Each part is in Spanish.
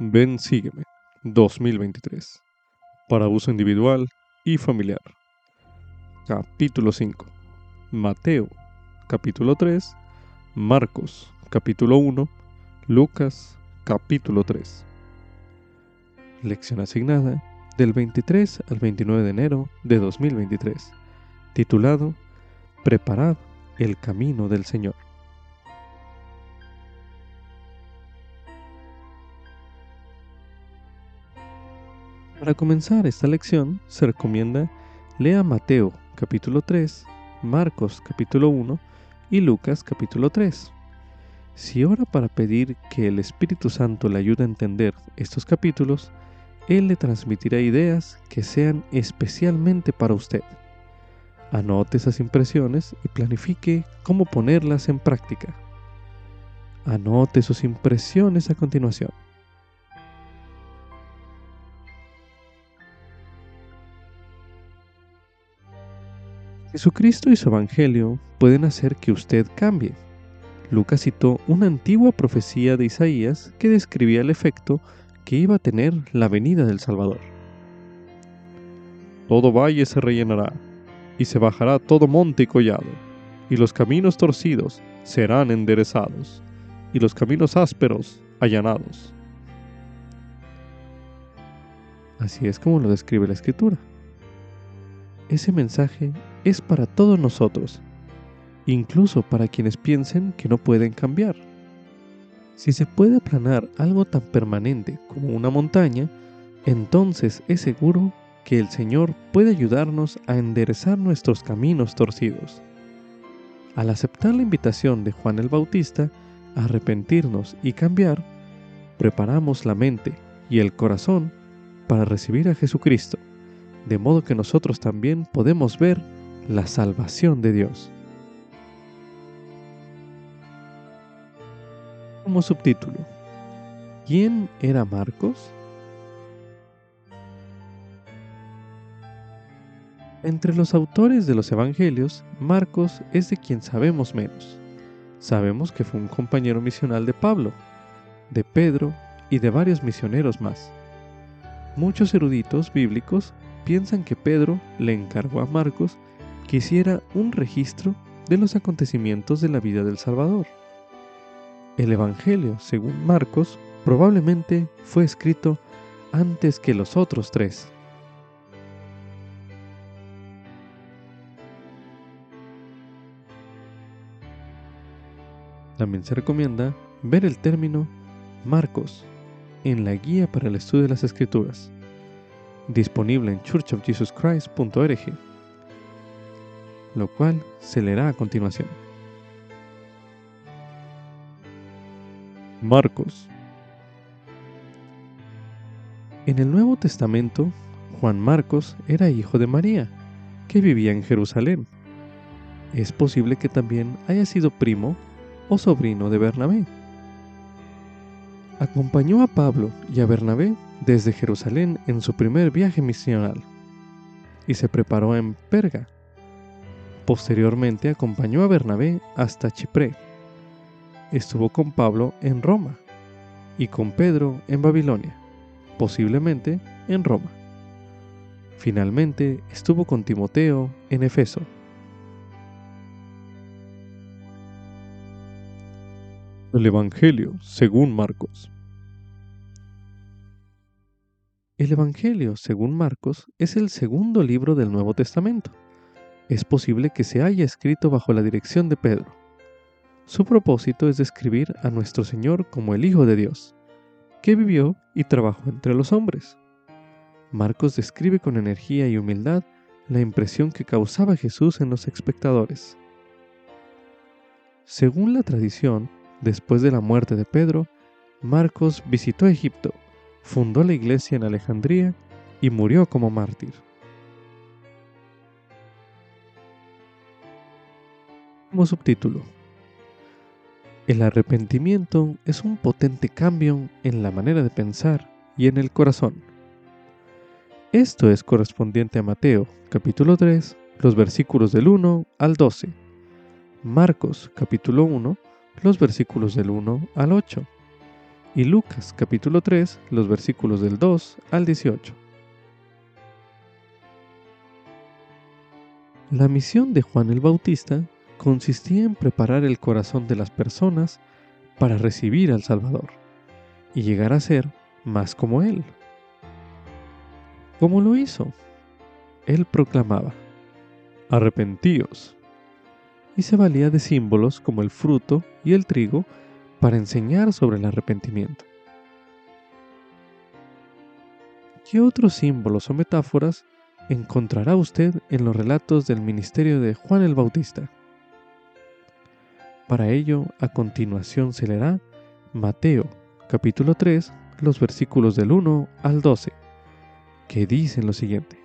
Ven Sígueme 2023 para uso individual y familiar. Capítulo 5. Mateo, capítulo 3. Marcos, capítulo 1. Lucas, capítulo 3. Lección asignada del 23 al 29 de enero de 2023, titulado Preparad el camino del Señor. Para comenzar esta lección se recomienda lea Mateo capítulo 3, Marcos capítulo 1 y Lucas capítulo 3. Si ora para pedir que el Espíritu Santo le ayude a entender estos capítulos, Él le transmitirá ideas que sean especialmente para usted. Anote esas impresiones y planifique cómo ponerlas en práctica. Anote sus impresiones a continuación. Jesucristo y su Evangelio pueden hacer que usted cambie. Lucas citó una antigua profecía de Isaías que describía el efecto que iba a tener la venida del Salvador. Todo valle se rellenará, y se bajará todo monte y collado, y los caminos torcidos serán enderezados, y los caminos ásperos allanados. Así es como lo describe la Escritura. Ese mensaje es para todos nosotros, incluso para quienes piensen que no pueden cambiar. Si se puede aplanar algo tan permanente como una montaña, entonces es seguro que el Señor puede ayudarnos a enderezar nuestros caminos torcidos. Al aceptar la invitación de Juan el Bautista a arrepentirnos y cambiar, preparamos la mente y el corazón para recibir a Jesucristo, de modo que nosotros también podemos ver la salvación de Dios. Como subtítulo, ¿quién era Marcos? Entre los autores de los Evangelios, Marcos es de quien sabemos menos. Sabemos que fue un compañero misional de Pablo, de Pedro y de varios misioneros más. Muchos eruditos bíblicos piensan que Pedro le encargó a Marcos que hiciera un registro de los acontecimientos de la vida del Salvador. El Evangelio, según Marcos, probablemente fue escrito antes que los otros tres. También se recomienda ver el término Marcos en la guía para el estudio de las escrituras, disponible en churchofjesuschrist.org lo cual se leerá a continuación. Marcos En el Nuevo Testamento, Juan Marcos era hijo de María, que vivía en Jerusalén. Es posible que también haya sido primo o sobrino de Bernabé. Acompañó a Pablo y a Bernabé desde Jerusalén en su primer viaje misional y se preparó en Perga, Posteriormente acompañó a Bernabé hasta Chipre. Estuvo con Pablo en Roma y con Pedro en Babilonia, posiblemente en Roma. Finalmente estuvo con Timoteo en Efeso. El Evangelio según Marcos. El Evangelio según Marcos es el segundo libro del Nuevo Testamento es posible que se haya escrito bajo la dirección de Pedro. Su propósito es describir a nuestro Señor como el Hijo de Dios, que vivió y trabajó entre los hombres. Marcos describe con energía y humildad la impresión que causaba Jesús en los espectadores. Según la tradición, después de la muerte de Pedro, Marcos visitó Egipto, fundó la iglesia en Alejandría y murió como mártir. Como subtítulo, el arrepentimiento es un potente cambio en la manera de pensar y en el corazón. Esto es correspondiente a Mateo capítulo 3, los versículos del 1 al 12, Marcos capítulo 1, los versículos del 1 al 8, y Lucas capítulo 3, los versículos del 2 al 18. La misión de Juan el Bautista consistía en preparar el corazón de las personas para recibir al Salvador y llegar a ser más como Él. ¿Cómo lo hizo? Él proclamaba, arrepentíos, y se valía de símbolos como el fruto y el trigo para enseñar sobre el arrepentimiento. ¿Qué otros símbolos o metáforas encontrará usted en los relatos del ministerio de Juan el Bautista? Para ello, a continuación se leerá Mateo capítulo 3, los versículos del 1 al 12, que dicen lo siguiente.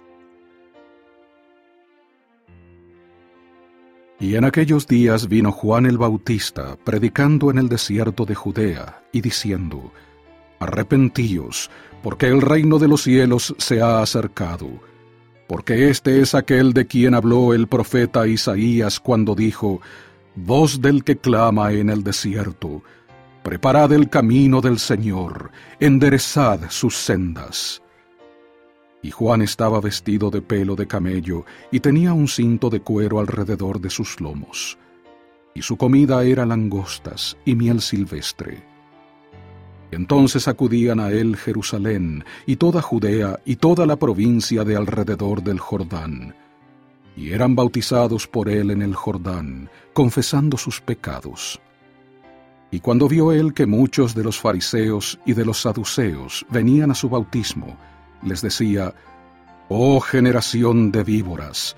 Y en aquellos días vino Juan el Bautista, predicando en el desierto de Judea, y diciendo, Arrepentíos, porque el reino de los cielos se ha acercado, porque este es aquel de quien habló el profeta Isaías cuando dijo, Voz del que clama en el desierto, Preparad el camino del Señor, enderezad sus sendas. Y Juan estaba vestido de pelo de camello y tenía un cinto de cuero alrededor de sus lomos. Y su comida era langostas y miel silvestre. Entonces acudían a él Jerusalén y toda Judea y toda la provincia de alrededor del Jordán. Y eran bautizados por él en el Jordán, confesando sus pecados. Y cuando vio él que muchos de los fariseos y de los saduceos venían a su bautismo, les decía, Oh generación de víboras,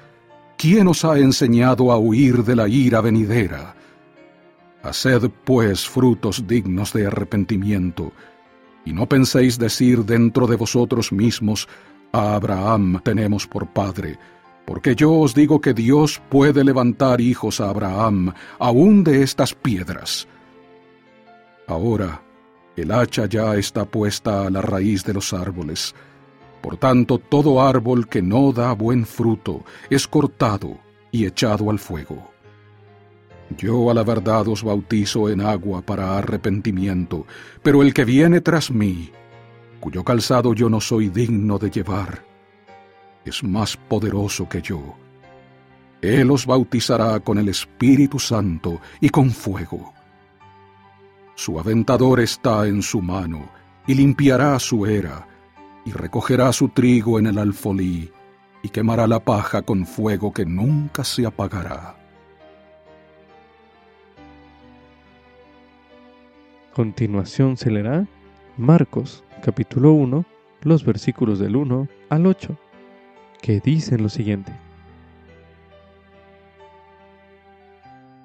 ¿quién os ha enseñado a huir de la ira venidera? Haced pues frutos dignos de arrepentimiento, y no penséis decir dentro de vosotros mismos, a Abraham tenemos por padre, porque yo os digo que Dios puede levantar hijos a Abraham aún de estas piedras. Ahora, el hacha ya está puesta a la raíz de los árboles, por tanto, todo árbol que no da buen fruto es cortado y echado al fuego. Yo a la verdad os bautizo en agua para arrepentimiento, pero el que viene tras mí, cuyo calzado yo no soy digno de llevar, es más poderoso que yo. Él os bautizará con el Espíritu Santo y con fuego. Su aventador está en su mano y limpiará su era y recogerá su trigo en el alfolí, y quemará la paja con fuego que nunca se apagará. Continuación se leerá Marcos capítulo 1, los versículos del 1 al 8, que dicen lo siguiente.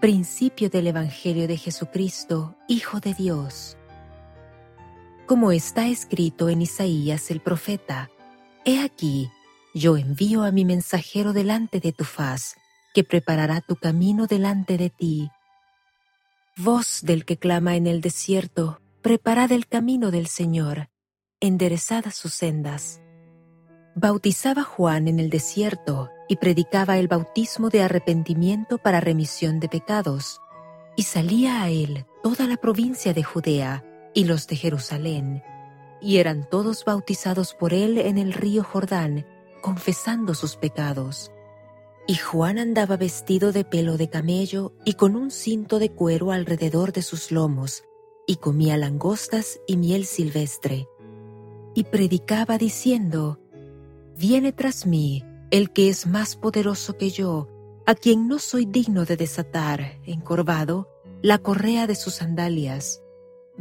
Principio del Evangelio de Jesucristo, Hijo de Dios como está escrito en Isaías el profeta, He aquí, yo envío a mi mensajero delante de tu faz, que preparará tu camino delante de ti. Voz del que clama en el desierto, preparad el camino del Señor, enderezad sus sendas. Bautizaba Juan en el desierto y predicaba el bautismo de arrepentimiento para remisión de pecados, y salía a él toda la provincia de Judea, y los de Jerusalén, y eran todos bautizados por él en el río Jordán, confesando sus pecados. Y Juan andaba vestido de pelo de camello y con un cinto de cuero alrededor de sus lomos, y comía langostas y miel silvestre. Y predicaba diciendo, Viene tras mí el que es más poderoso que yo, a quien no soy digno de desatar, encorvado, la correa de sus sandalias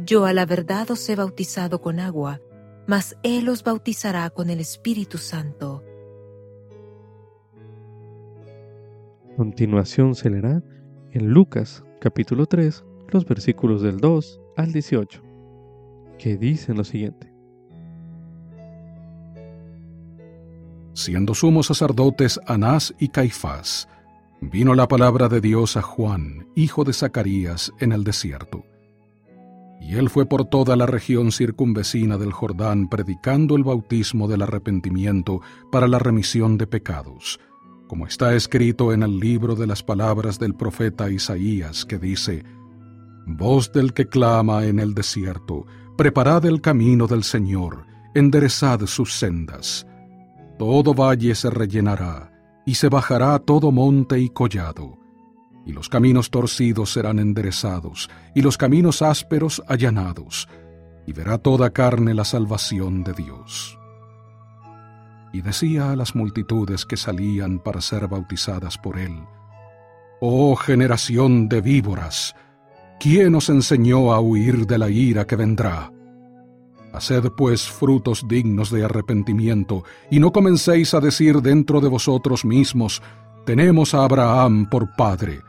yo a la verdad os he bautizado con agua, mas Él os bautizará con el Espíritu Santo. Continuación se leerá en Lucas capítulo 3, los versículos del 2 al 18, que dicen lo siguiente. Siendo sumos sacerdotes Anás y Caifás, vino la palabra de Dios a Juan, hijo de Zacarías, en el desierto y él fue por toda la región circunvecina del Jordán predicando el bautismo del arrepentimiento para la remisión de pecados, como está escrito en el libro de las palabras del profeta Isaías, que dice, Voz del que clama en el desierto, preparad el camino del Señor, enderezad sus sendas. Todo valle se rellenará, y se bajará todo monte y collado, y los caminos torcidos serán enderezados, y los caminos ásperos allanados, y verá toda carne la salvación de Dios. Y decía a las multitudes que salían para ser bautizadas por él, Oh generación de víboras, ¿quién os enseñó a huir de la ira que vendrá? Haced pues frutos dignos de arrepentimiento, y no comencéis a decir dentro de vosotros mismos, tenemos a Abraham por padre,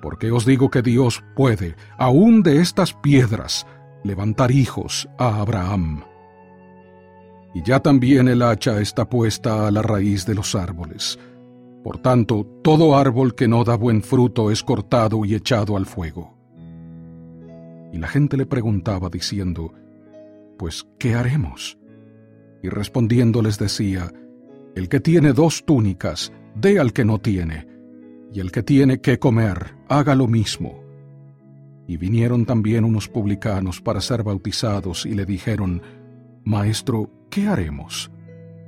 porque os digo que Dios puede, aun de estas piedras, levantar hijos a Abraham. Y ya también el hacha está puesta a la raíz de los árboles. Por tanto, todo árbol que no da buen fruto es cortado y echado al fuego. Y la gente le preguntaba diciendo, Pues, ¿qué haremos? Y respondiendo les decía, El que tiene dos túnicas, dé al que no tiene, y el que tiene que comer, haga lo mismo. Y vinieron también unos publicanos para ser bautizados y le dijeron, Maestro, ¿qué haremos?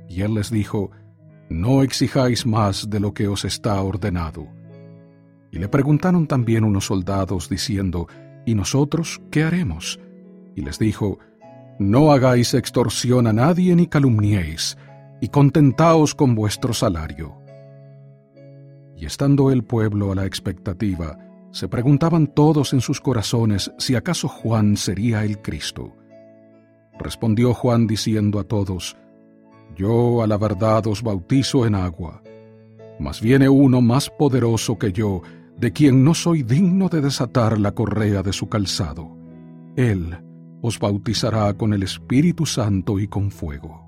Y él les dijo, No exijáis más de lo que os está ordenado. Y le preguntaron también unos soldados diciendo, ¿Y nosotros qué haremos? Y les dijo, No hagáis extorsión a nadie ni calumniéis, y contentaos con vuestro salario. Y estando el pueblo a la expectativa, se preguntaban todos en sus corazones si acaso Juan sería el Cristo. Respondió Juan diciendo a todos, Yo a la verdad os bautizo en agua, mas viene uno más poderoso que yo, de quien no soy digno de desatar la correa de su calzado. Él os bautizará con el Espíritu Santo y con fuego.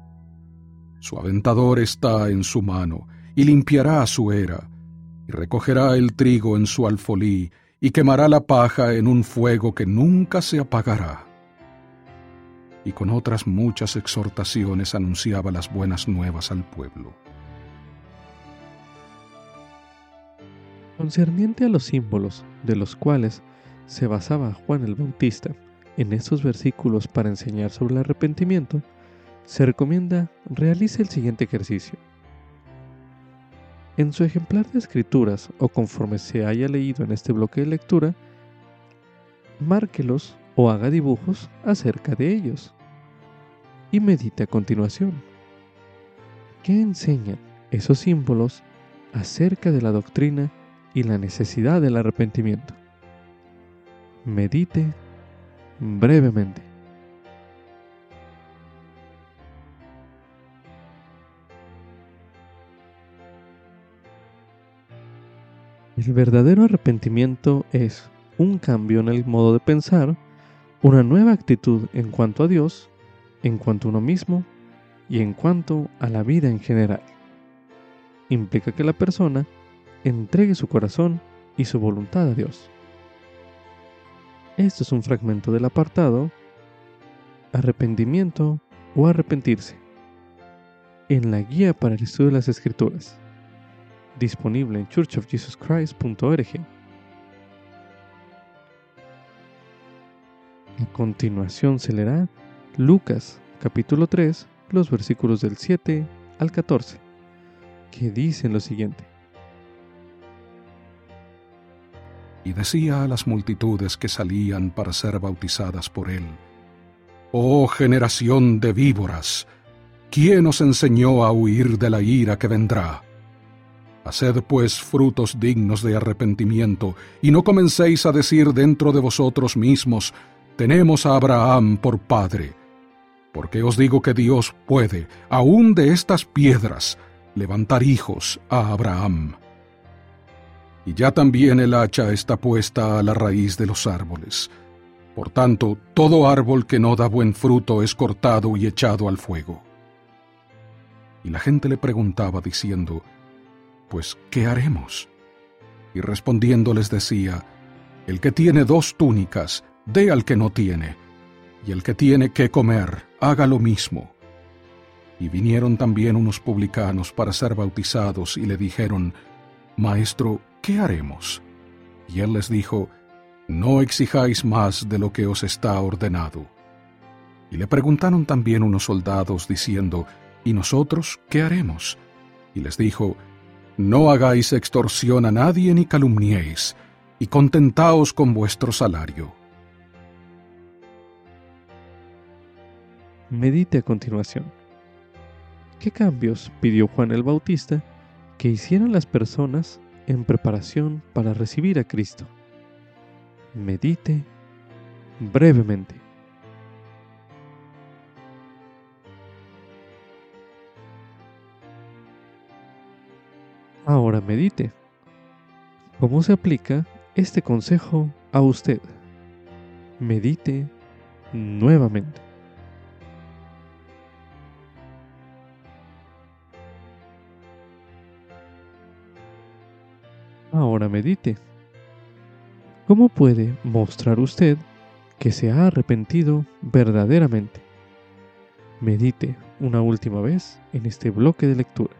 Su aventador está en su mano, y limpiará su era, y recogerá el trigo en su alfolí, y quemará la paja en un fuego que nunca se apagará y con otras muchas exhortaciones anunciaba las buenas nuevas al pueblo. Concerniente a los símbolos de los cuales se basaba Juan el Bautista en estos versículos para enseñar sobre el arrepentimiento, se recomienda realice el siguiente ejercicio. En su ejemplar de escrituras o conforme se haya leído en este bloque de lectura, márquelos o haga dibujos acerca de ellos y medite a continuación. ¿Qué enseñan esos símbolos acerca de la doctrina y la necesidad del arrepentimiento? Medite brevemente. El verdadero arrepentimiento es un cambio en el modo de pensar, una nueva actitud en cuanto a Dios en cuanto a uno mismo y en cuanto a la vida en general. Implica que la persona entregue su corazón y su voluntad a Dios. Este es un fragmento del apartado Arrepentimiento o arrepentirse en la guía para el estudio de las escrituras, disponible en churchofjesuschrist.org. A continuación se leerá Lucas capítulo 3, los versículos del 7 al 14, que dicen lo siguiente. Y decía a las multitudes que salían para ser bautizadas por él, Oh generación de víboras, ¿quién os enseñó a huir de la ira que vendrá? Haced pues frutos dignos de arrepentimiento, y no comencéis a decir dentro de vosotros mismos, tenemos a Abraham por padre porque os digo que Dios puede, aun de estas piedras, levantar hijos a Abraham. Y ya también el hacha está puesta a la raíz de los árboles. Por tanto, todo árbol que no da buen fruto es cortado y echado al fuego. Y la gente le preguntaba diciendo, Pues, ¿qué haremos? Y respondiendo les decía, El que tiene dos túnicas, dé al que no tiene, y el que tiene que comer, haga lo mismo. Y vinieron también unos publicanos para ser bautizados y le dijeron, Maestro, ¿qué haremos? Y él les dijo, No exijáis más de lo que os está ordenado. Y le preguntaron también unos soldados, diciendo, ¿Y nosotros qué haremos? Y les dijo, No hagáis extorsión a nadie ni calumniéis, y contentaos con vuestro salario. Medite a continuación. ¿Qué cambios pidió Juan el Bautista que hicieran las personas en preparación para recibir a Cristo? Medite brevemente. Ahora medite. ¿Cómo se aplica este consejo a usted? Medite nuevamente. Ahora medite. ¿Cómo puede mostrar usted que se ha arrepentido verdaderamente? Medite una última vez en este bloque de lectura.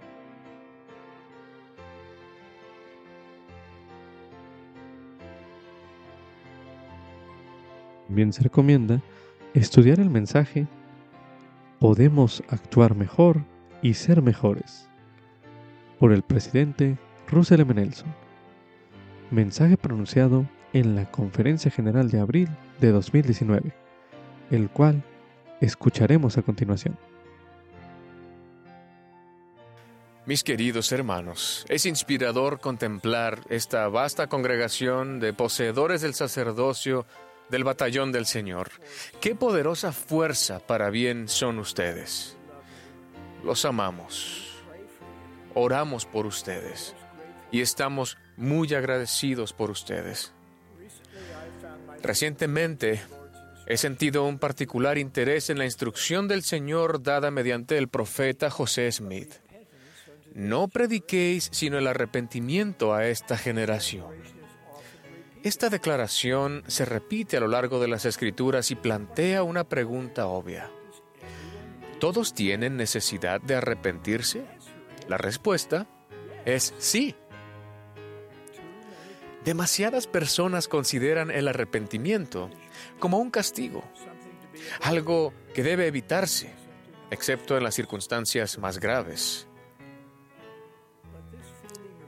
También se recomienda estudiar el mensaje Podemos actuar mejor y ser mejores por el presidente Russell M. Nelson mensaje pronunciado en la Conferencia General de abril de 2019, el cual escucharemos a continuación. Mis queridos hermanos, es inspirador contemplar esta vasta congregación de poseedores del sacerdocio del batallón del Señor. Qué poderosa fuerza para bien son ustedes. Los amamos. Oramos por ustedes y estamos muy agradecidos por ustedes. Recientemente he sentido un particular interés en la instrucción del Señor dada mediante el profeta José Smith. No prediquéis sino el arrepentimiento a esta generación. Esta declaración se repite a lo largo de las escrituras y plantea una pregunta obvia. ¿Todos tienen necesidad de arrepentirse? La respuesta es sí. Demasiadas personas consideran el arrepentimiento como un castigo, algo que debe evitarse, excepto en las circunstancias más graves.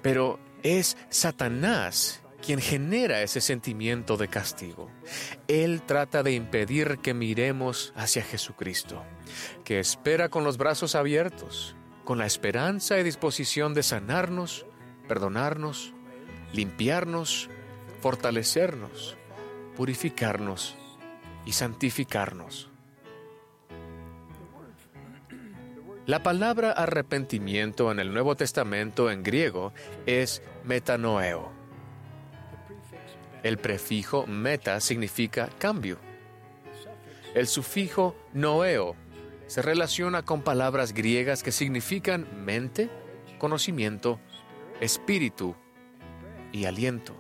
Pero es Satanás quien genera ese sentimiento de castigo. Él trata de impedir que miremos hacia Jesucristo, que espera con los brazos abiertos, con la esperanza y disposición de sanarnos, perdonarnos limpiarnos, fortalecernos, purificarnos y santificarnos. La palabra arrepentimiento en el Nuevo Testamento en griego es metanoeo. El prefijo meta significa cambio. El sufijo noeo se relaciona con palabras griegas que significan mente, conocimiento, espíritu y aliento.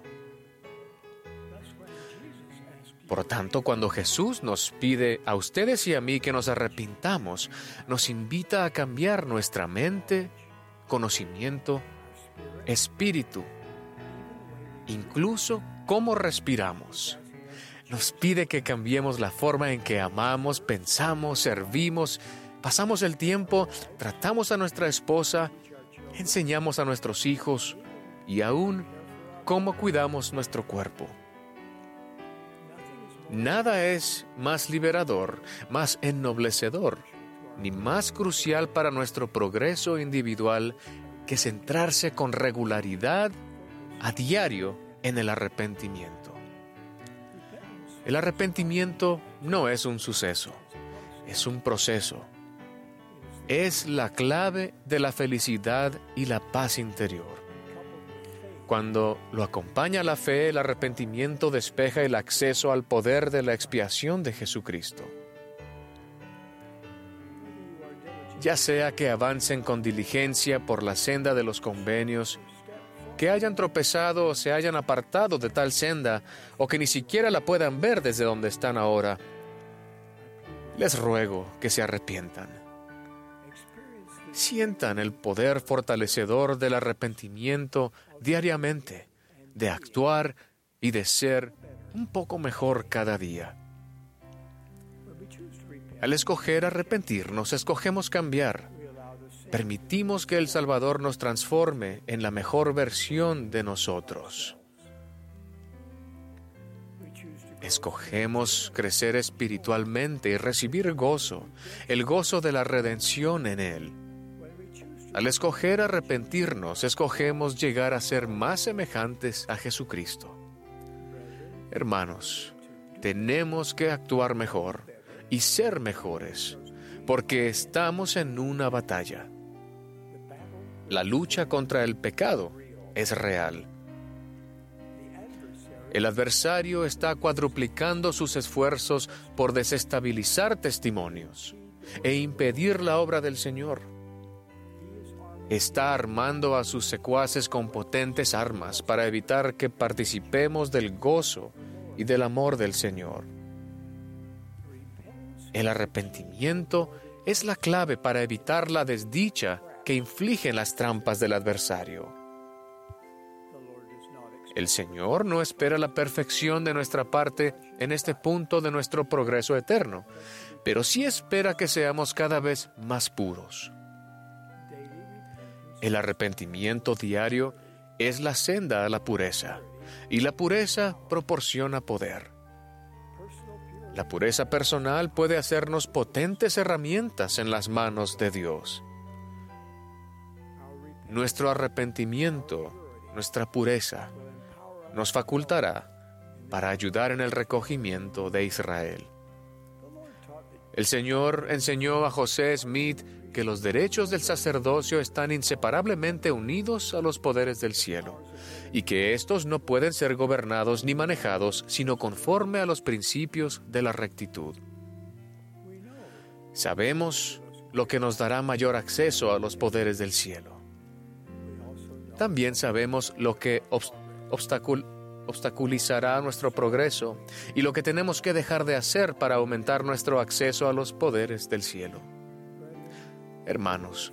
Por tanto, cuando Jesús nos pide a ustedes y a mí que nos arrepintamos, nos invita a cambiar nuestra mente, conocimiento, espíritu, incluso cómo respiramos. Nos pide que cambiemos la forma en que amamos, pensamos, servimos, pasamos el tiempo, tratamos a nuestra esposa, enseñamos a nuestros hijos y aún cómo cuidamos nuestro cuerpo. Nada es más liberador, más ennoblecedor, ni más crucial para nuestro progreso individual que centrarse con regularidad a diario en el arrepentimiento. El arrepentimiento no es un suceso, es un proceso. Es la clave de la felicidad y la paz interior. Cuando lo acompaña la fe, el arrepentimiento despeja el acceso al poder de la expiación de Jesucristo. Ya sea que avancen con diligencia por la senda de los convenios, que hayan tropezado o se hayan apartado de tal senda, o que ni siquiera la puedan ver desde donde están ahora, les ruego que se arrepientan sientan el poder fortalecedor del arrepentimiento diariamente, de actuar y de ser un poco mejor cada día. Al escoger arrepentirnos, escogemos cambiar. Permitimos que el Salvador nos transforme en la mejor versión de nosotros. Escogemos crecer espiritualmente y recibir gozo, el gozo de la redención en Él. Al escoger arrepentirnos, escogemos llegar a ser más semejantes a Jesucristo. Hermanos, tenemos que actuar mejor y ser mejores, porque estamos en una batalla. La lucha contra el pecado es real. El adversario está cuadruplicando sus esfuerzos por desestabilizar testimonios e impedir la obra del Señor. Está armando a sus secuaces con potentes armas para evitar que participemos del gozo y del amor del Señor. El arrepentimiento es la clave para evitar la desdicha que infligen las trampas del adversario. El Señor no espera la perfección de nuestra parte en este punto de nuestro progreso eterno, pero sí espera que seamos cada vez más puros. El arrepentimiento diario es la senda a la pureza, y la pureza proporciona poder. La pureza personal puede hacernos potentes herramientas en las manos de Dios. Nuestro arrepentimiento, nuestra pureza, nos facultará para ayudar en el recogimiento de Israel. El Señor enseñó a José Smith que los derechos del sacerdocio están inseparablemente unidos a los poderes del cielo y que éstos no pueden ser gobernados ni manejados sino conforme a los principios de la rectitud. Sabemos lo que nos dará mayor acceso a los poderes del cielo. También sabemos lo que obstaculizará nuestro progreso y lo que tenemos que dejar de hacer para aumentar nuestro acceso a los poderes del cielo. Hermanos,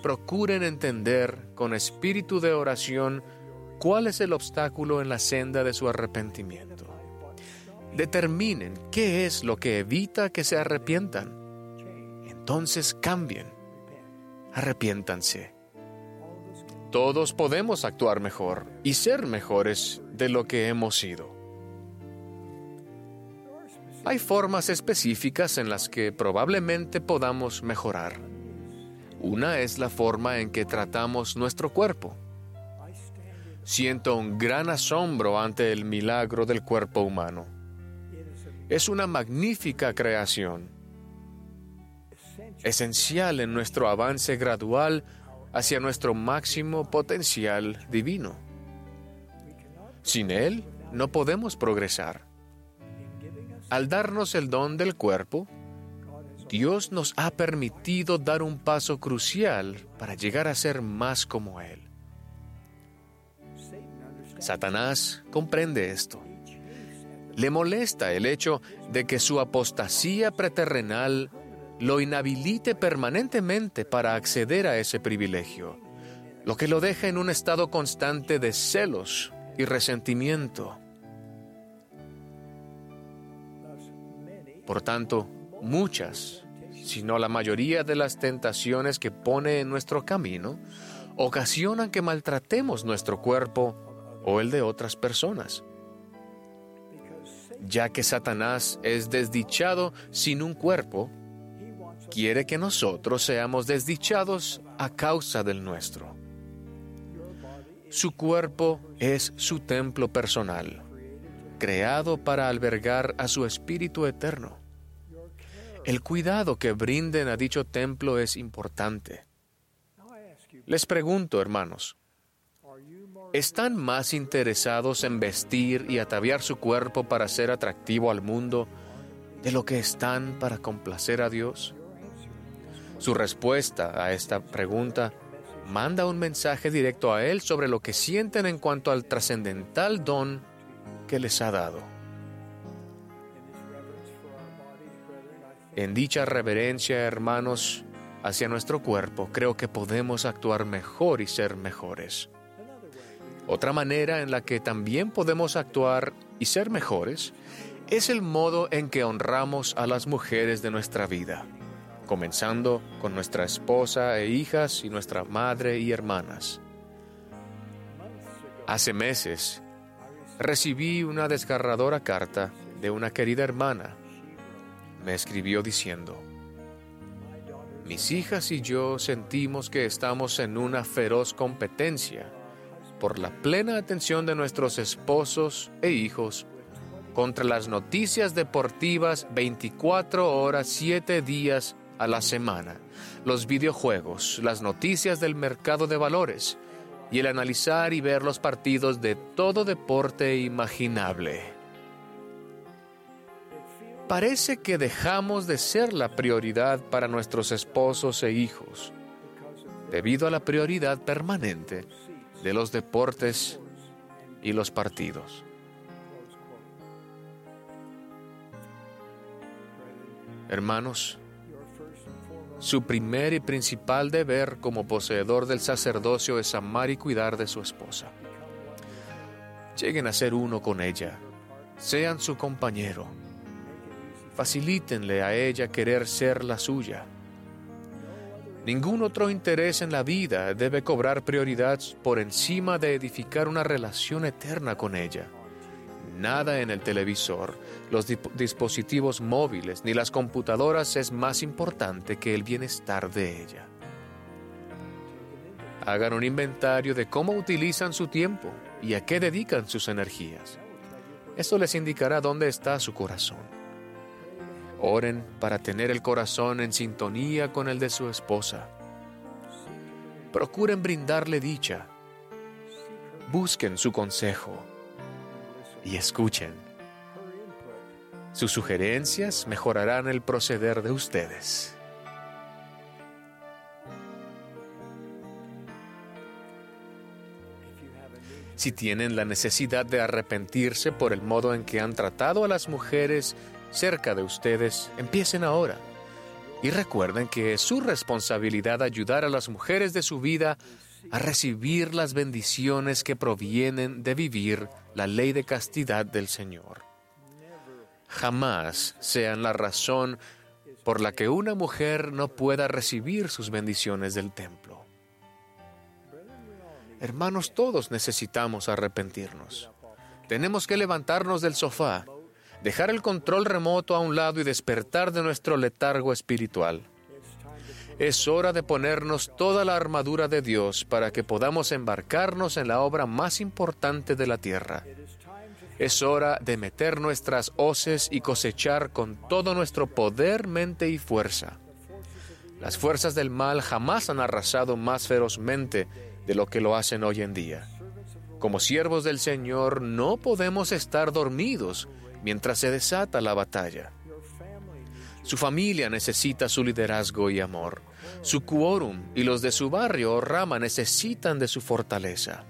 procuren entender con espíritu de oración cuál es el obstáculo en la senda de su arrepentimiento. Determinen qué es lo que evita que se arrepientan. Entonces cambien. Arrepiéntanse. Todos podemos actuar mejor y ser mejores de lo que hemos sido. Hay formas específicas en las que probablemente podamos mejorar. Una es la forma en que tratamos nuestro cuerpo. Siento un gran asombro ante el milagro del cuerpo humano. Es una magnífica creación, esencial en nuestro avance gradual hacia nuestro máximo potencial divino. Sin él, no podemos progresar. Al darnos el don del cuerpo, Dios nos ha permitido dar un paso crucial para llegar a ser más como Él. Satanás comprende esto. Le molesta el hecho de que su apostasía preterrenal lo inhabilite permanentemente para acceder a ese privilegio, lo que lo deja en un estado constante de celos y resentimiento. Por tanto, muchas, si no la mayoría de las tentaciones que pone en nuestro camino, ocasionan que maltratemos nuestro cuerpo o el de otras personas. Ya que Satanás es desdichado sin un cuerpo, quiere que nosotros seamos desdichados a causa del nuestro. Su cuerpo es su templo personal, creado para albergar a su espíritu eterno. El cuidado que brinden a dicho templo es importante. Les pregunto, hermanos, ¿están más interesados en vestir y ataviar su cuerpo para ser atractivo al mundo de lo que están para complacer a Dios? Su respuesta a esta pregunta manda un mensaje directo a Él sobre lo que sienten en cuanto al trascendental don que les ha dado. En dicha reverencia, hermanos, hacia nuestro cuerpo, creo que podemos actuar mejor y ser mejores. Otra manera en la que también podemos actuar y ser mejores es el modo en que honramos a las mujeres de nuestra vida, comenzando con nuestra esposa e hijas y nuestra madre y hermanas. Hace meses recibí una desgarradora carta de una querida hermana. Me escribió diciendo, mis hijas y yo sentimos que estamos en una feroz competencia por la plena atención de nuestros esposos e hijos contra las noticias deportivas 24 horas, 7 días a la semana, los videojuegos, las noticias del mercado de valores y el analizar y ver los partidos de todo deporte imaginable. Parece que dejamos de ser la prioridad para nuestros esposos e hijos, debido a la prioridad permanente de los deportes y los partidos. Hermanos, su primer y principal deber como poseedor del sacerdocio es amar y cuidar de su esposa. Lleguen a ser uno con ella, sean su compañero, facilítenle a ella querer ser la suya Ningún otro interés en la vida debe cobrar prioridad por encima de edificar una relación eterna con ella. Nada en el televisor, los dispositivos móviles ni las computadoras es más importante que el bienestar de ella. Hagan un inventario de cómo utilizan su tiempo y a qué dedican sus energías. Esto les indicará dónde está su corazón. Oren para tener el corazón en sintonía con el de su esposa. Procuren brindarle dicha. Busquen su consejo y escuchen. Sus sugerencias mejorarán el proceder de ustedes. Si tienen la necesidad de arrepentirse por el modo en que han tratado a las mujeres cerca de ustedes, empiecen ahora. Y recuerden que es su responsabilidad ayudar a las mujeres de su vida a recibir las bendiciones que provienen de vivir la ley de castidad del Señor. Jamás sean la razón por la que una mujer no pueda recibir sus bendiciones del templo. Hermanos, todos necesitamos arrepentirnos. Tenemos que levantarnos del sofá dejar el control remoto a un lado y despertar de nuestro letargo espiritual. Es hora de ponernos toda la armadura de Dios para que podamos embarcarnos en la obra más importante de la tierra. Es hora de meter nuestras hoces y cosechar con todo nuestro poder, mente y fuerza. Las fuerzas del mal jamás han arrasado más ferozmente de lo que lo hacen hoy en día. Como siervos del Señor no podemos estar dormidos mientras se desata la batalla. Su familia necesita su liderazgo y amor. Su quórum y los de su barrio o rama necesitan de su fortaleza.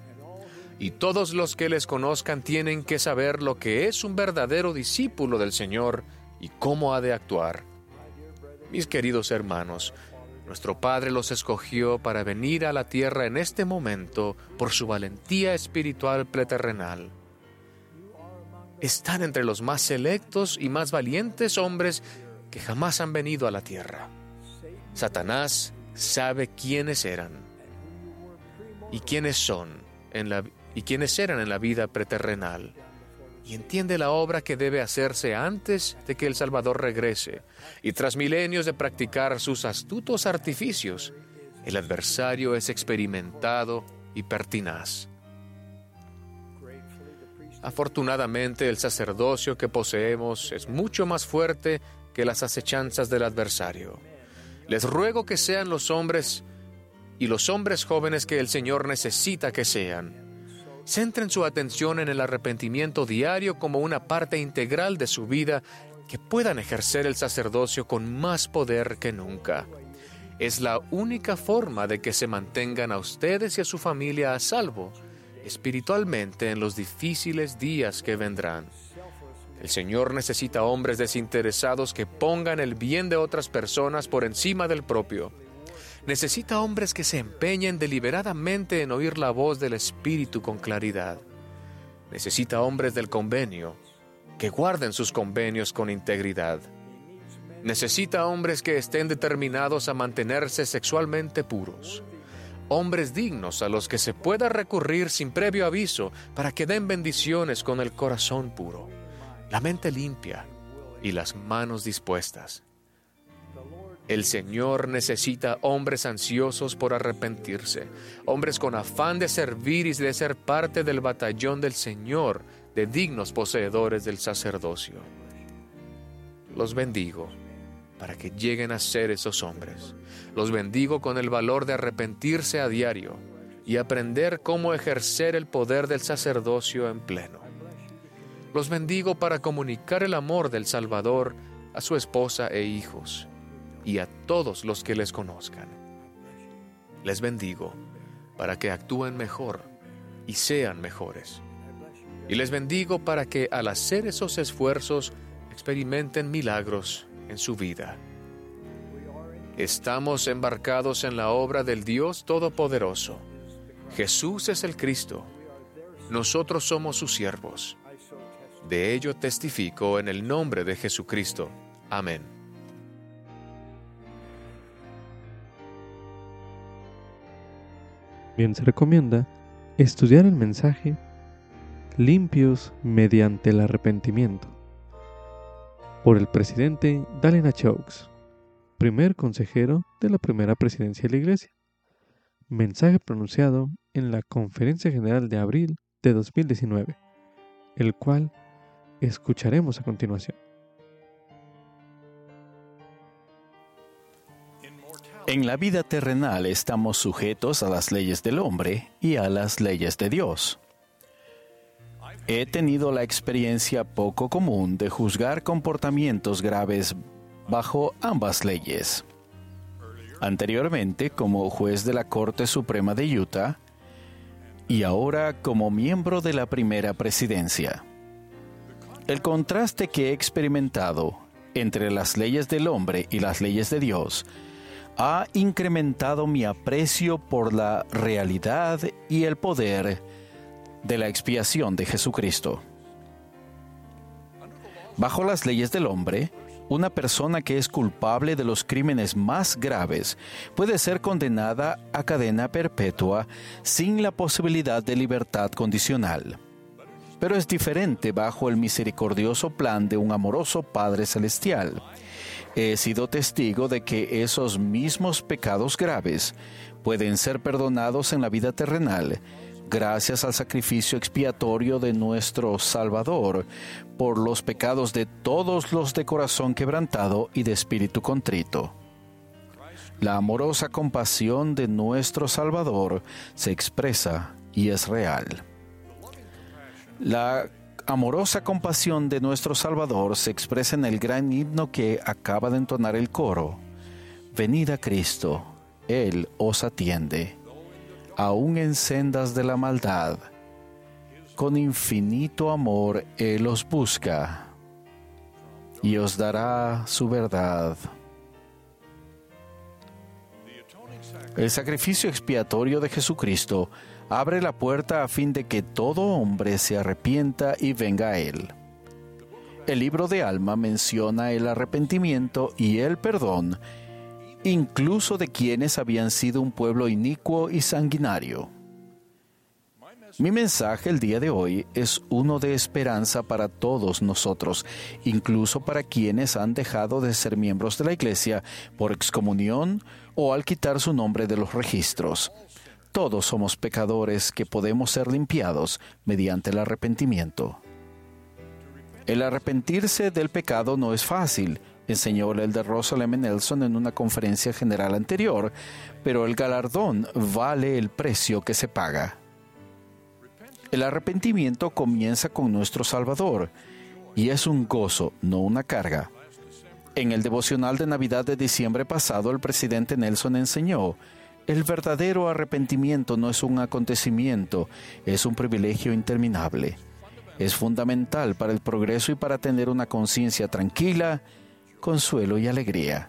Y todos los que les conozcan tienen que saber lo que es un verdadero discípulo del Señor y cómo ha de actuar. Mis queridos hermanos, nuestro Padre los escogió para venir a la tierra en este momento por su valentía espiritual preterrenal están entre los más selectos y más valientes hombres que jamás han venido a la tierra. Satanás sabe quiénes eran y quiénes son en la, y quiénes eran en la vida preterrenal y entiende la obra que debe hacerse antes de que el Salvador regrese y tras milenios de practicar sus astutos artificios, el adversario es experimentado y pertinaz. Afortunadamente el sacerdocio que poseemos es mucho más fuerte que las acechanzas del adversario. Les ruego que sean los hombres y los hombres jóvenes que el Señor necesita que sean. Centren su atención en el arrepentimiento diario como una parte integral de su vida que puedan ejercer el sacerdocio con más poder que nunca. Es la única forma de que se mantengan a ustedes y a su familia a salvo espiritualmente en los difíciles días que vendrán. El Señor necesita hombres desinteresados que pongan el bien de otras personas por encima del propio. Necesita hombres que se empeñen deliberadamente en oír la voz del Espíritu con claridad. Necesita hombres del convenio que guarden sus convenios con integridad. Necesita hombres que estén determinados a mantenerse sexualmente puros. Hombres dignos a los que se pueda recurrir sin previo aviso para que den bendiciones con el corazón puro, la mente limpia y las manos dispuestas. El Señor necesita hombres ansiosos por arrepentirse, hombres con afán de servir y de ser parte del batallón del Señor, de dignos poseedores del sacerdocio. Los bendigo para que lleguen a ser esos hombres. Los bendigo con el valor de arrepentirse a diario y aprender cómo ejercer el poder del sacerdocio en pleno. Los bendigo para comunicar el amor del Salvador a su esposa e hijos y a todos los que les conozcan. Les bendigo para que actúen mejor y sean mejores. Y les bendigo para que al hacer esos esfuerzos experimenten milagros en su vida. Estamos embarcados en la obra del Dios Todopoderoso. Jesús es el Cristo. Nosotros somos sus siervos. De ello testifico en el nombre de Jesucristo. Amén. Bien se recomienda estudiar el mensaje limpios mediante el arrepentimiento por el presidente Dalena Chokes, primer consejero de la primera presidencia de la Iglesia. Mensaje pronunciado en la Conferencia General de abril de 2019, el cual escucharemos a continuación. En la vida terrenal estamos sujetos a las leyes del hombre y a las leyes de Dios. He tenido la experiencia poco común de juzgar comportamientos graves bajo ambas leyes. Anteriormente como juez de la Corte Suprema de Utah y ahora como miembro de la primera presidencia. El contraste que he experimentado entre las leyes del hombre y las leyes de Dios ha incrementado mi aprecio por la realidad y el poder de la expiación de Jesucristo. Bajo las leyes del hombre, una persona que es culpable de los crímenes más graves puede ser condenada a cadena perpetua sin la posibilidad de libertad condicional. Pero es diferente bajo el misericordioso plan de un amoroso Padre Celestial he sido testigo de que esos mismos pecados graves pueden ser perdonados en la vida terrenal gracias al sacrificio expiatorio de nuestro Salvador por los pecados de todos los de corazón quebrantado y de espíritu contrito. La amorosa compasión de nuestro Salvador se expresa y es real. La amorosa compasión de nuestro Salvador se expresa en el gran himno que acaba de entonar el coro. Venid a Cristo, Él os atiende, aún en sendas de la maldad. Con infinito amor Él os busca y os dará su verdad. El sacrificio expiatorio de Jesucristo abre la puerta a fin de que todo hombre se arrepienta y venga a Él. El libro de Alma menciona el arrepentimiento y el perdón, incluso de quienes habían sido un pueblo inicuo y sanguinario. Mi mensaje el día de hoy es uno de esperanza para todos nosotros, incluso para quienes han dejado de ser miembros de la Iglesia por excomunión o al quitar su nombre de los registros. Todos somos pecadores que podemos ser limpiados mediante el arrepentimiento. El arrepentirse del pecado no es fácil, enseñó el de Russell M. Nelson en una conferencia general anterior, pero el galardón vale el precio que se paga. El arrepentimiento comienza con nuestro Salvador y es un gozo, no una carga. En el devocional de Navidad de diciembre pasado, el presidente Nelson enseñó el verdadero arrepentimiento no es un acontecimiento, es un privilegio interminable. Es fundamental para el progreso y para tener una conciencia tranquila, consuelo y alegría.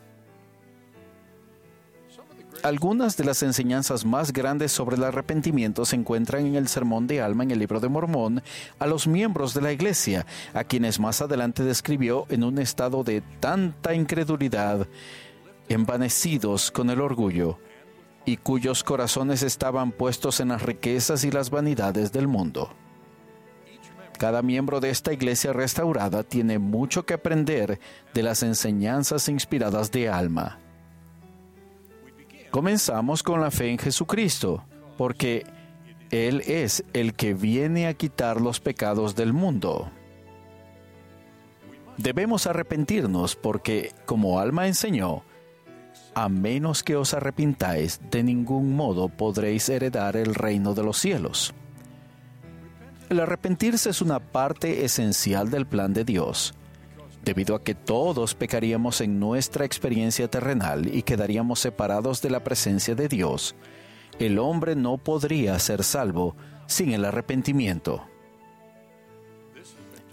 Algunas de las enseñanzas más grandes sobre el arrepentimiento se encuentran en el Sermón de Alma en el libro de Mormón a los miembros de la iglesia, a quienes más adelante describió en un estado de tanta incredulidad, envanecidos con el orgullo, y cuyos corazones estaban puestos en las riquezas y las vanidades del mundo. Cada miembro de esta iglesia restaurada tiene mucho que aprender de las enseñanzas inspiradas de Alma. Comenzamos con la fe en Jesucristo, porque Él es el que viene a quitar los pecados del mundo. Debemos arrepentirnos porque, como Alma enseñó, a menos que os arrepintáis, de ningún modo podréis heredar el reino de los cielos. El arrepentirse es una parte esencial del plan de Dios debido a que todos pecaríamos en nuestra experiencia terrenal y quedaríamos separados de la presencia de Dios, el hombre no podría ser salvo sin el arrepentimiento.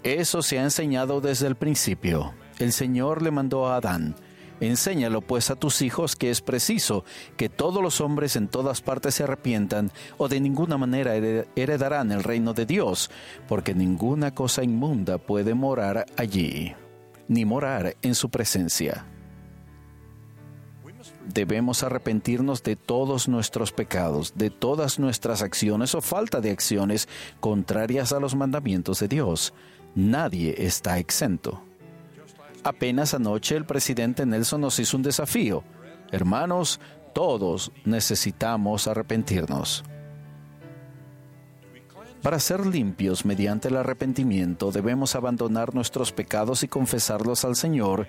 Eso se ha enseñado desde el principio. El Señor le mandó a Adán, Enséñalo pues a tus hijos que es preciso que todos los hombres en todas partes se arrepientan o de ninguna manera heredarán el reino de Dios, porque ninguna cosa inmunda puede morar allí ni morar en su presencia. Debemos arrepentirnos de todos nuestros pecados, de todas nuestras acciones o falta de acciones contrarias a los mandamientos de Dios. Nadie está exento. Apenas anoche el presidente Nelson nos hizo un desafío. Hermanos, todos necesitamos arrepentirnos. Para ser limpios mediante el arrepentimiento debemos abandonar nuestros pecados y confesarlos al Señor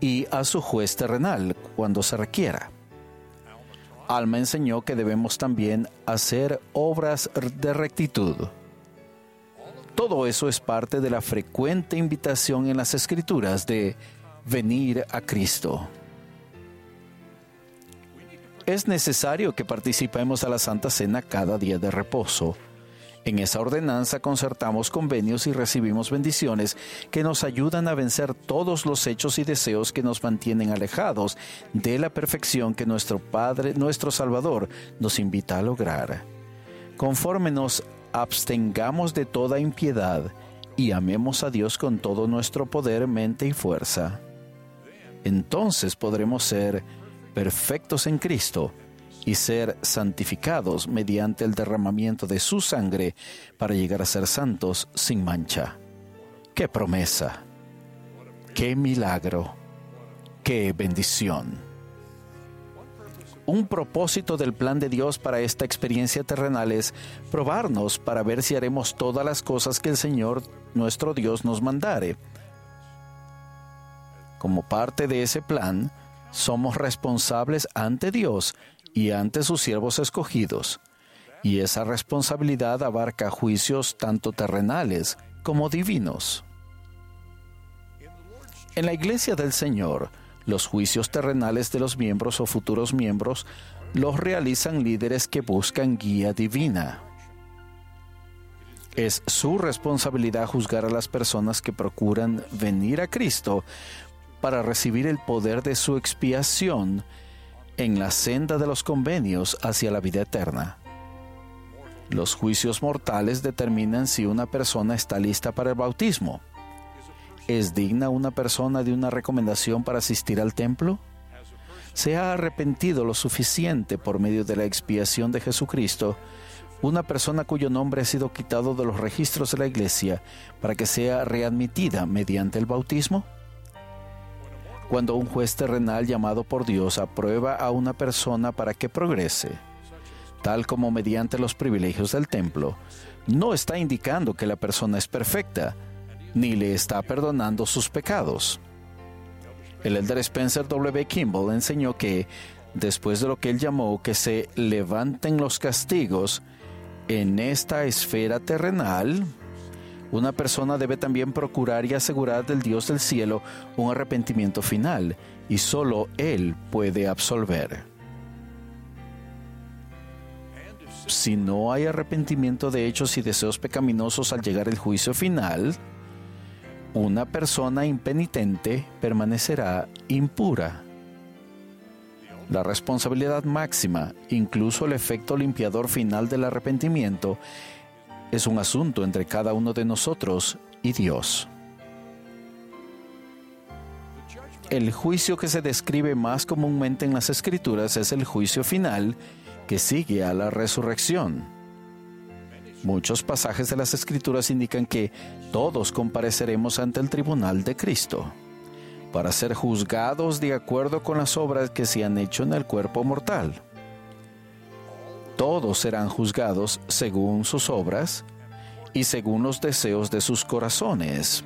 y a su juez terrenal cuando se requiera. Alma enseñó que debemos también hacer obras de rectitud. Todo eso es parte de la frecuente invitación en las Escrituras de venir a Cristo. Es necesario que participemos a la Santa Cena cada día de reposo en esa ordenanza concertamos convenios y recibimos bendiciones que nos ayudan a vencer todos los hechos y deseos que nos mantienen alejados de la perfección que nuestro Padre, nuestro Salvador, nos invita a lograr. Conforme nos abstengamos de toda impiedad y amemos a Dios con todo nuestro poder, mente y fuerza, entonces podremos ser perfectos en Cristo y ser santificados mediante el derramamiento de su sangre para llegar a ser santos sin mancha. ¡Qué promesa! ¡Qué milagro! ¡Qué bendición! Un propósito del plan de Dios para esta experiencia terrenal es probarnos para ver si haremos todas las cosas que el Señor nuestro Dios nos mandare. Como parte de ese plan, somos responsables ante Dios y ante sus siervos escogidos, y esa responsabilidad abarca juicios tanto terrenales como divinos. En la iglesia del Señor, los juicios terrenales de los miembros o futuros miembros los realizan líderes que buscan guía divina. Es su responsabilidad juzgar a las personas que procuran venir a Cristo para recibir el poder de su expiación en la senda de los convenios hacia la vida eterna. Los juicios mortales determinan si una persona está lista para el bautismo. ¿Es digna una persona de una recomendación para asistir al templo? ¿Se ha arrepentido lo suficiente por medio de la expiación de Jesucristo una persona cuyo nombre ha sido quitado de los registros de la iglesia para que sea readmitida mediante el bautismo? cuando un juez terrenal llamado por Dios aprueba a una persona para que progrese, tal como mediante los privilegios del templo, no está indicando que la persona es perfecta, ni le está perdonando sus pecados. El elder Spencer W. Kimball enseñó que, después de lo que él llamó que se levanten los castigos en esta esfera terrenal, una persona debe también procurar y asegurar del Dios del cielo un arrepentimiento final, y solo Él puede absolver. Si no hay arrepentimiento de hechos y deseos pecaminosos al llegar el juicio final, una persona impenitente permanecerá impura. La responsabilidad máxima, incluso el efecto limpiador final del arrepentimiento, es un asunto entre cada uno de nosotros y Dios. El juicio que se describe más comúnmente en las escrituras es el juicio final que sigue a la resurrección. Muchos pasajes de las escrituras indican que todos compareceremos ante el tribunal de Cristo para ser juzgados de acuerdo con las obras que se han hecho en el cuerpo mortal. Todos serán juzgados según sus obras y según los deseos de sus corazones.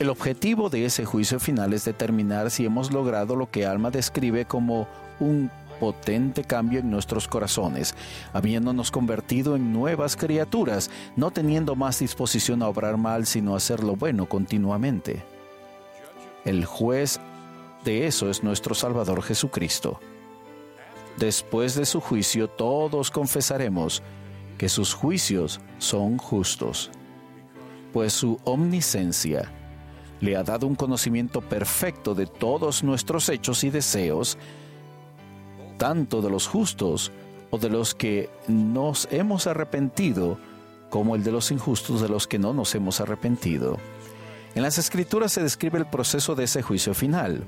El objetivo de ese juicio final es determinar si hemos logrado lo que Alma describe como un potente cambio en nuestros corazones, habiéndonos convertido en nuevas criaturas, no teniendo más disposición a obrar mal, sino a hacer lo bueno continuamente. El juez de eso es nuestro Salvador Jesucristo. Después de su juicio todos confesaremos que sus juicios son justos, pues su omniscencia, le ha dado un conocimiento perfecto de todos nuestros hechos y deseos, tanto de los justos o de los que nos hemos arrepentido, como el de los injustos de los que no nos hemos arrepentido. En las escrituras se describe el proceso de ese juicio final.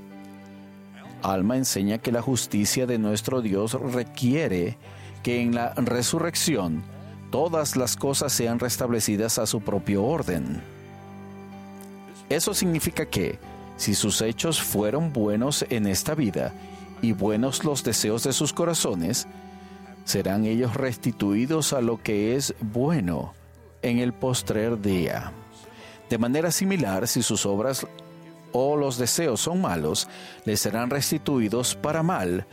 Alma enseña que la justicia de nuestro Dios requiere que en la resurrección todas las cosas sean restablecidas a su propio orden. Eso significa que, si sus hechos fueron buenos en esta vida y buenos los deseos de sus corazones, serán ellos restituidos a lo que es bueno en el postrer día. De manera similar, si sus obras o los deseos son malos, les serán restituidos para mal.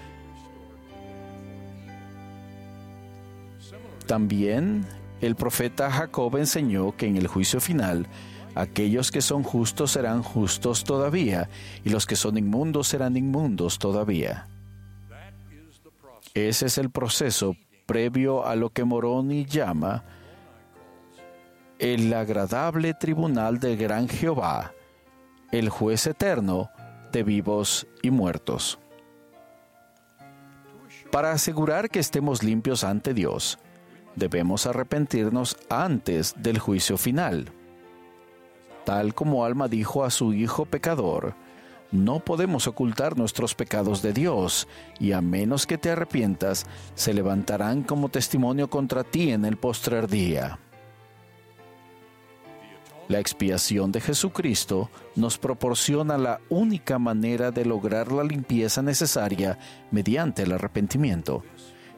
También el profeta Jacob enseñó que en el juicio final Aquellos que son justos serán justos todavía, y los que son inmundos serán inmundos todavía. Ese es el proceso previo a lo que Moroni llama el agradable tribunal del gran Jehová, el juez eterno de vivos y muertos. Para asegurar que estemos limpios ante Dios, debemos arrepentirnos antes del juicio final. Tal como Alma dijo a su hijo pecador, no podemos ocultar nuestros pecados de Dios, y a menos que te arrepientas, se levantarán como testimonio contra ti en el postrer día. La expiación de Jesucristo nos proporciona la única manera de lograr la limpieza necesaria mediante el arrepentimiento,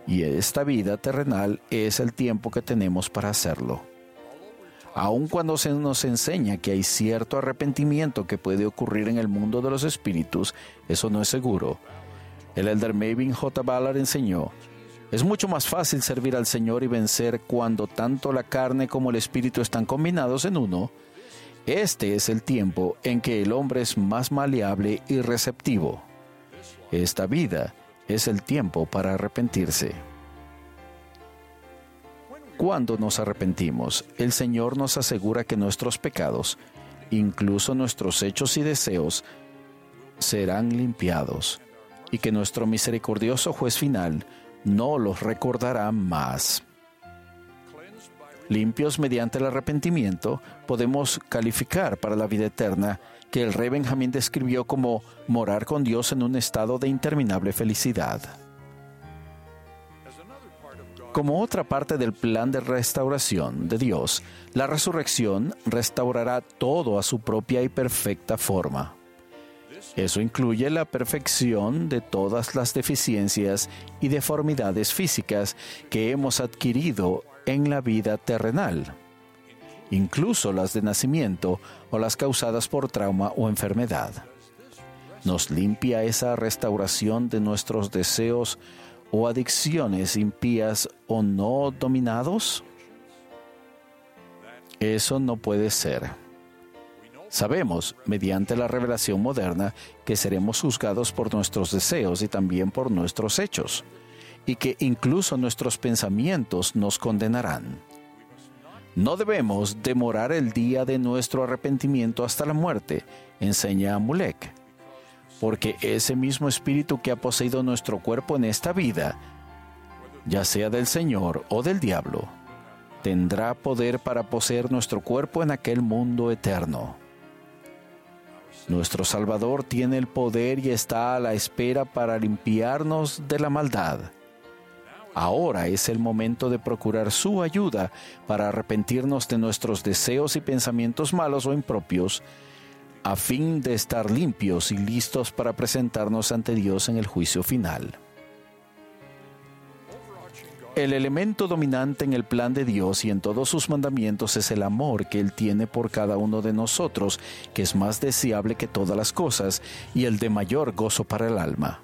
y esta vida terrenal es el tiempo que tenemos para hacerlo aun cuando se nos enseña que hay cierto arrepentimiento que puede ocurrir en el mundo de los espíritus, eso no es seguro. El elder Mavin J. Ballard enseñó, es mucho más fácil servir al Señor y vencer cuando tanto la carne como el espíritu están combinados en uno. Este es el tiempo en que el hombre es más maleable y receptivo. Esta vida es el tiempo para arrepentirse. Cuando nos arrepentimos, el Señor nos asegura que nuestros pecados, incluso nuestros hechos y deseos, serán limpiados y que nuestro misericordioso juez final no los recordará más. Limpios mediante el arrepentimiento, podemos calificar para la vida eterna que el rey Benjamín describió como morar con Dios en un estado de interminable felicidad. Como otra parte del plan de restauración de Dios, la resurrección restaurará todo a su propia y perfecta forma. Eso incluye la perfección de todas las deficiencias y deformidades físicas que hemos adquirido en la vida terrenal, incluso las de nacimiento o las causadas por trauma o enfermedad. Nos limpia esa restauración de nuestros deseos o adicciones impías o no dominados? Eso no puede ser. Sabemos, mediante la revelación moderna, que seremos juzgados por nuestros deseos y también por nuestros hechos, y que incluso nuestros pensamientos nos condenarán. No debemos demorar el día de nuestro arrepentimiento hasta la muerte, enseña Amulek porque ese mismo espíritu que ha poseído nuestro cuerpo en esta vida, ya sea del Señor o del diablo, tendrá poder para poseer nuestro cuerpo en aquel mundo eterno. Nuestro Salvador tiene el poder y está a la espera para limpiarnos de la maldad. Ahora es el momento de procurar su ayuda para arrepentirnos de nuestros deseos y pensamientos malos o impropios, a fin de estar limpios y listos para presentarnos ante Dios en el juicio final. El elemento dominante en el plan de Dios y en todos sus mandamientos es el amor que Él tiene por cada uno de nosotros, que es más deseable que todas las cosas y el de mayor gozo para el alma.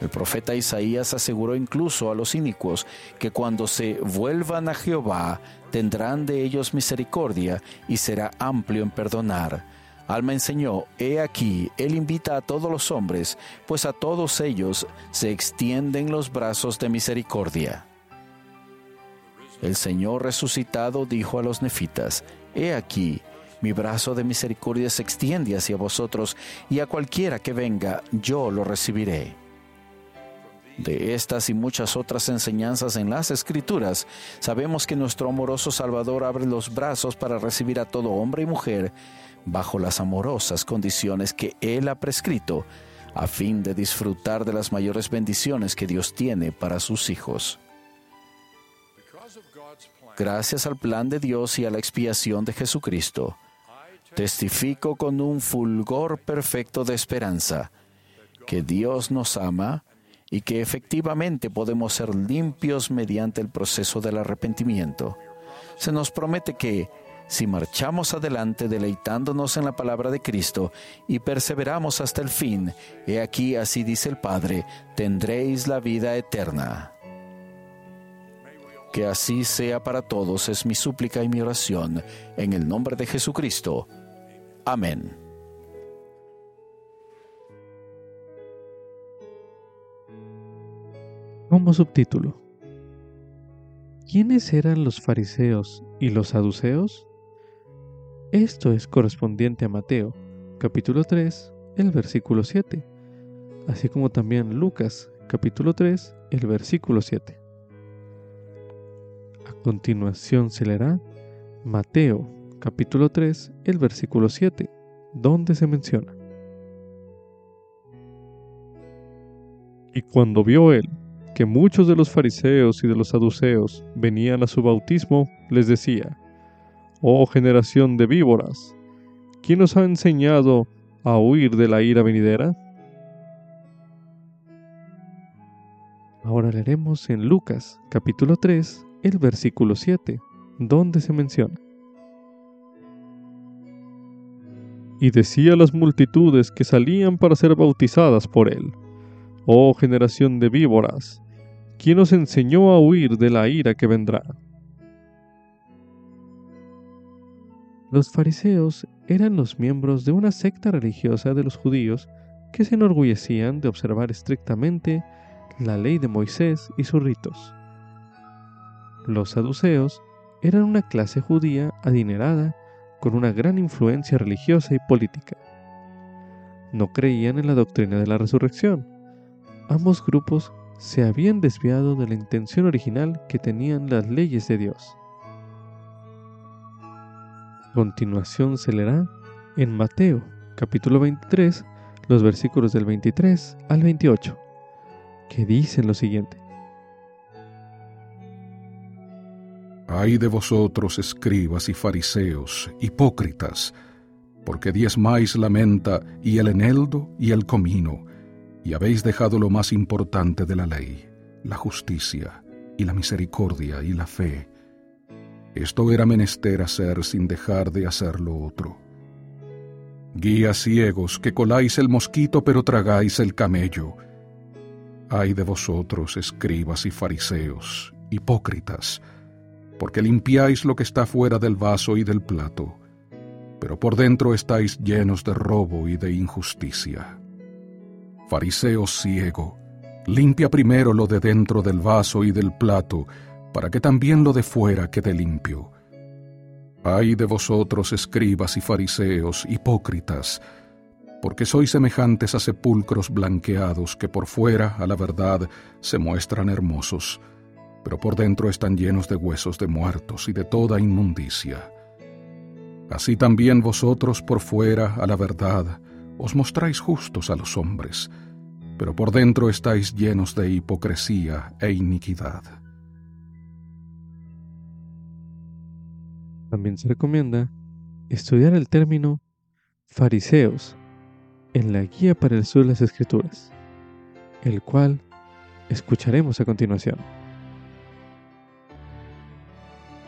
El profeta Isaías aseguró incluso a los inicuos que cuando se vuelvan a Jehová tendrán de ellos misericordia y será amplio en perdonar. Alma enseñó, he aquí, Él invita a todos los hombres, pues a todos ellos se extienden los brazos de misericordia. El Señor resucitado dijo a los nefitas, He aquí, mi brazo de misericordia se extiende hacia vosotros, y a cualquiera que venga, yo lo recibiré. De estas y muchas otras enseñanzas en las Escrituras, sabemos que nuestro amoroso Salvador abre los brazos para recibir a todo hombre y mujer bajo las amorosas condiciones que Él ha prescrito, a fin de disfrutar de las mayores bendiciones que Dios tiene para sus hijos. Gracias al plan de Dios y a la expiación de Jesucristo, testifico con un fulgor perfecto de esperanza que Dios nos ama y que efectivamente podemos ser limpios mediante el proceso del arrepentimiento. Se nos promete que, si marchamos adelante deleitándonos en la palabra de Cristo y perseveramos hasta el fin, he aquí así dice el Padre, tendréis la vida eterna. Que así sea para todos es mi súplica y mi oración, en el nombre de Jesucristo. Amén. Como subtítulo. ¿Quiénes eran los fariseos y los saduceos? Esto es correspondiente a Mateo, capítulo 3, el versículo 7, así como también Lucas, capítulo 3, el versículo 7. A continuación se leerá Mateo, capítulo 3, el versículo 7, donde se menciona. Y cuando vio él que muchos de los fariseos y de los saduceos venían a su bautismo, les decía, Oh generación de víboras, ¿quién os ha enseñado a huir de la ira venidera? Ahora leeremos en Lucas capítulo 3 el versículo 7, donde se menciona. Y decía a las multitudes que salían para ser bautizadas por él, Oh generación de víboras, ¿Quién os enseñó a huir de la ira que vendrá? Los fariseos eran los miembros de una secta religiosa de los judíos que se enorgullecían de observar estrictamente la ley de Moisés y sus ritos. Los saduceos eran una clase judía adinerada con una gran influencia religiosa y política. No creían en la doctrina de la resurrección. Ambos grupos se habían desviado de la intención original que tenían las leyes de Dios. Continuación se leerá en Mateo capítulo 23 los versículos del 23 al 28, que dicen lo siguiente. Ay de vosotros, escribas y fariseos, hipócritas, porque diezmáis la menta y el eneldo y el comino, y habéis dejado lo más importante de la ley, la justicia y la misericordia y la fe. Esto era menester hacer sin dejar de hacer lo otro. Guías ciegos que coláis el mosquito pero tragáis el camello. Ay de vosotros, escribas y fariseos, hipócritas, porque limpiáis lo que está fuera del vaso y del plato, pero por dentro estáis llenos de robo y de injusticia. Fariseo ciego, limpia primero lo de dentro del vaso y del plato, para que también lo de fuera quede limpio. Ay de vosotros, escribas y fariseos, hipócritas, porque sois semejantes a sepulcros blanqueados que por fuera, a la verdad, se muestran hermosos, pero por dentro están llenos de huesos de muertos y de toda inmundicia. Así también vosotros por fuera, a la verdad, os mostráis justos a los hombres, pero por dentro estáis llenos de hipocresía e iniquidad. También se recomienda estudiar el término fariseos en la guía para el sur de las escrituras, el cual escucharemos a continuación.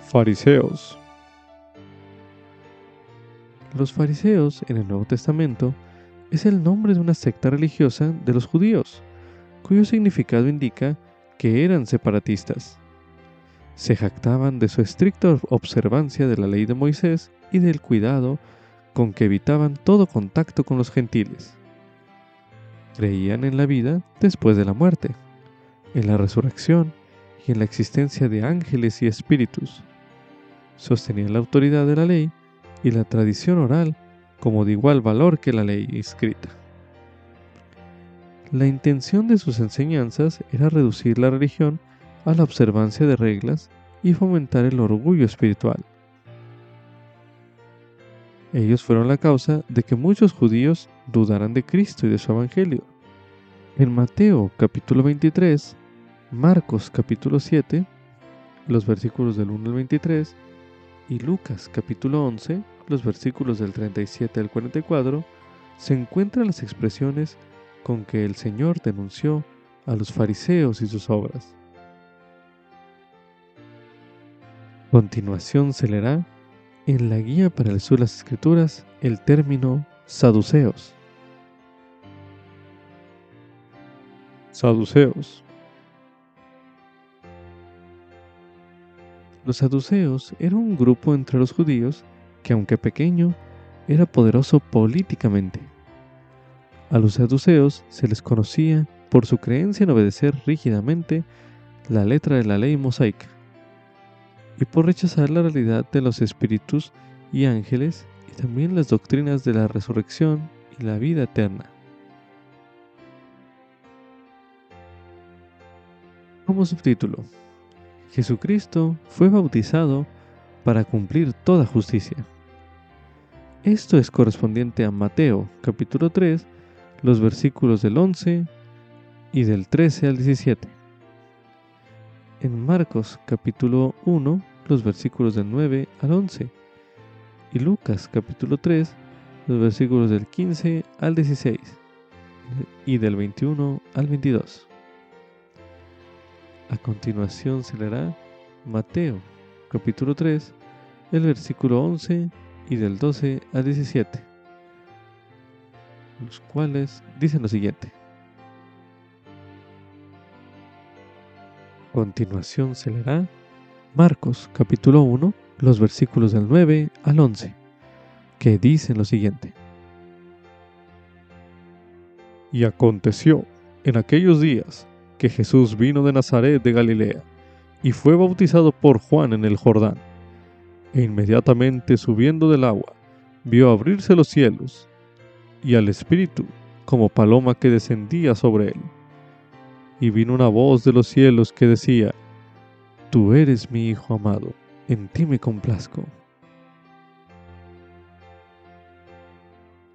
Fariseos. Los fariseos en el Nuevo Testamento es el nombre de una secta religiosa de los judíos, cuyo significado indica que eran separatistas. Se jactaban de su estricta observancia de la ley de Moisés y del cuidado con que evitaban todo contacto con los gentiles. Creían en la vida después de la muerte, en la resurrección y en la existencia de ángeles y espíritus. Sostenían la autoridad de la ley y la tradición oral como de igual valor que la ley escrita. La intención de sus enseñanzas era reducir la religión a la observancia de reglas y fomentar el orgullo espiritual. Ellos fueron la causa de que muchos judíos dudaran de Cristo y de su Evangelio. En Mateo capítulo 23, Marcos capítulo 7, los versículos del 1 al 23, y Lucas capítulo 11, los versículos del 37 al 44, se encuentran las expresiones con que el Señor denunció a los fariseos y sus obras. continuación se leerá en la guía para el sur de las escrituras el término saduceos. Saduceos. Los saduceos eran un grupo entre los judíos que aunque pequeño, era poderoso políticamente. A los saduceos se les conocía por su creencia en obedecer rígidamente la letra de la ley mosaica y por rechazar la realidad de los espíritus y ángeles y también las doctrinas de la resurrección y la vida eterna. Como subtítulo, Jesucristo fue bautizado para cumplir toda justicia. Esto es correspondiente a Mateo capítulo 3, los versículos del 11 y del 13 al 17. En Marcos capítulo 1, los versículos del 9 al 11. Y Lucas capítulo 3, los versículos del 15 al 16 y del 21 al 22. A continuación se leerá Mateo capítulo 3, el versículo 11 y del 12 al 17, los cuales dicen lo siguiente. Continuación se leerá Marcos capítulo 1, los versículos del 9 al 11, que dicen lo siguiente. Y aconteció en aquellos días que Jesús vino de Nazaret de Galilea y fue bautizado por Juan en el Jordán. E inmediatamente subiendo del agua, vio abrirse los cielos, y al Espíritu como paloma que descendía sobre él. Y vino una voz de los cielos que decía, Tú eres mi Hijo amado, en ti me complazco.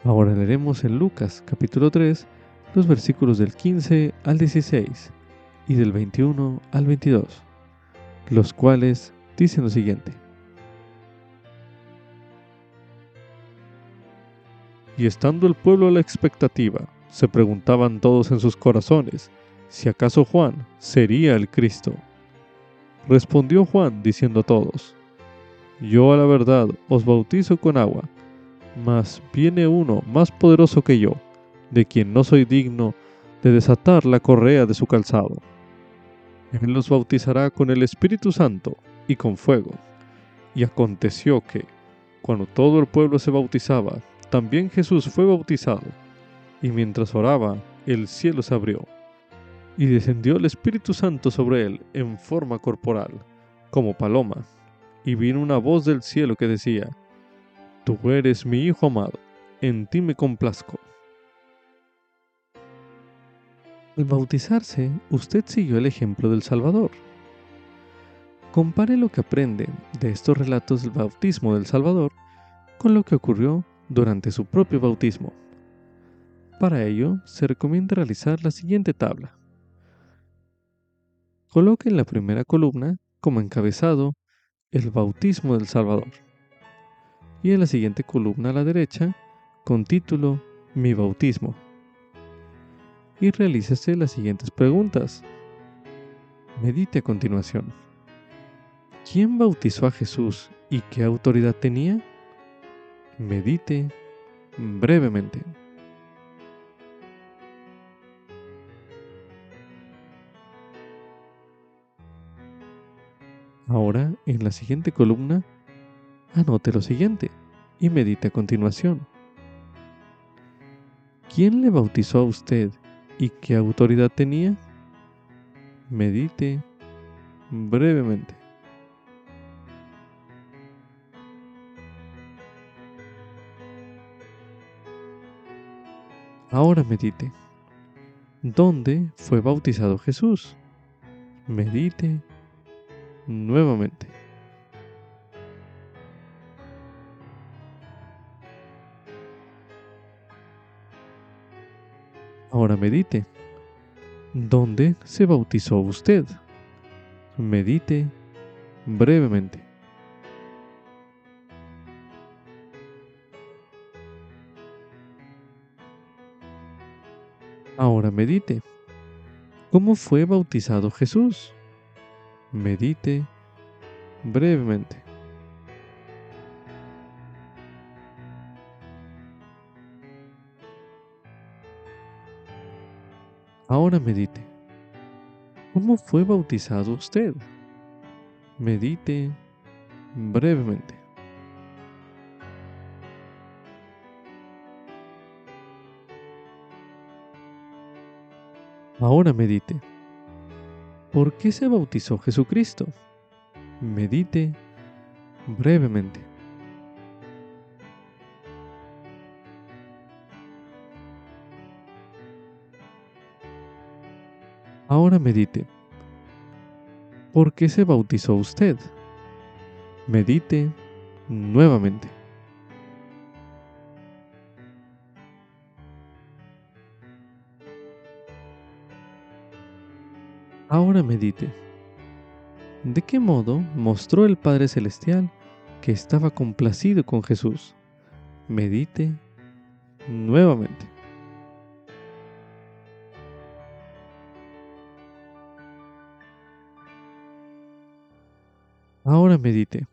Ahora leeremos en Lucas capítulo 3 los versículos del 15 al 16 y del 21 al 22 los cuales dicen lo siguiente. Y estando el pueblo a la expectativa, se preguntaban todos en sus corazones si acaso Juan sería el Cristo. Respondió Juan diciendo a todos, Yo a la verdad os bautizo con agua, mas viene uno más poderoso que yo, de quien no soy digno de desatar la correa de su calzado él los bautizará con el Espíritu Santo y con fuego. Y aconteció que, cuando todo el pueblo se bautizaba, también Jesús fue bautizado. Y mientras oraba, el cielo se abrió. Y descendió el Espíritu Santo sobre él en forma corporal, como paloma. Y vino una voz del cielo que decía, Tú eres mi Hijo amado, en ti me complazco. Al bautizarse, usted siguió el ejemplo del Salvador. Compare lo que aprende de estos relatos del bautismo del Salvador con lo que ocurrió durante su propio bautismo. Para ello, se recomienda realizar la siguiente tabla. Coloque en la primera columna, como encabezado, el bautismo del Salvador. Y en la siguiente columna a la derecha, con título Mi bautismo. Y realícese las siguientes preguntas. Medite a continuación. ¿Quién bautizó a Jesús y qué autoridad tenía? Medite brevemente. Ahora, en la siguiente columna, anote lo siguiente y medite a continuación. ¿Quién le bautizó a usted y qué autoridad tenía? Medite brevemente. Ahora medite. ¿Dónde fue bautizado Jesús? Medite nuevamente. Ahora medite. ¿Dónde se bautizó usted? Medite brevemente. Ahora medite. ¿Cómo fue bautizado Jesús? medite brevemente. Ahora medite. ¿Cómo fue bautizado usted? Medite brevemente. Ahora medite. ¿Por qué se bautizó Jesucristo? Medite brevemente. Ahora medite. ¿Por qué se bautizó usted? Medite nuevamente. Ahora medite. ¿De qué modo mostró el Padre Celestial que estaba complacido con Jesús? Medite nuevamente. Medite.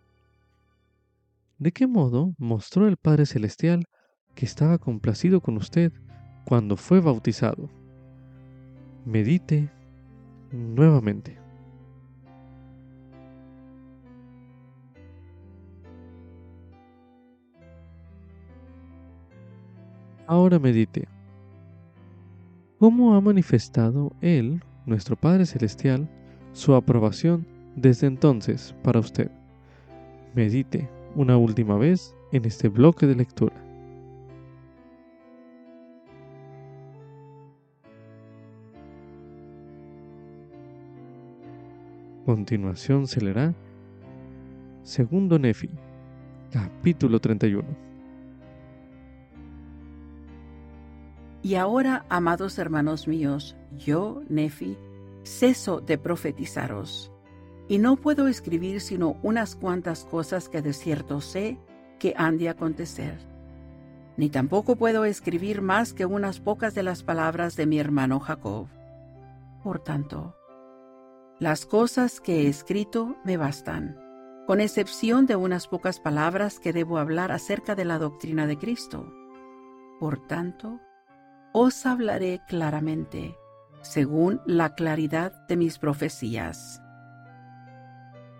¿De qué modo mostró el Padre Celestial que estaba complacido con usted cuando fue bautizado? Medite nuevamente. Ahora medite. ¿Cómo ha manifestado Él, nuestro Padre Celestial, su aprobación desde entonces para usted? Medite una última vez en este bloque de lectura. continuación se leerá Segundo Nefi, capítulo 31. Y ahora, amados hermanos míos, yo, Nefi, ceso de profetizaros, y no puedo escribir sino unas cuantas cosas que de cierto sé que han de acontecer. Ni tampoco puedo escribir más que unas pocas de las palabras de mi hermano Jacob. Por tanto, las cosas que he escrito me bastan, con excepción de unas pocas palabras que debo hablar acerca de la doctrina de Cristo. Por tanto, os hablaré claramente, según la claridad de mis profecías.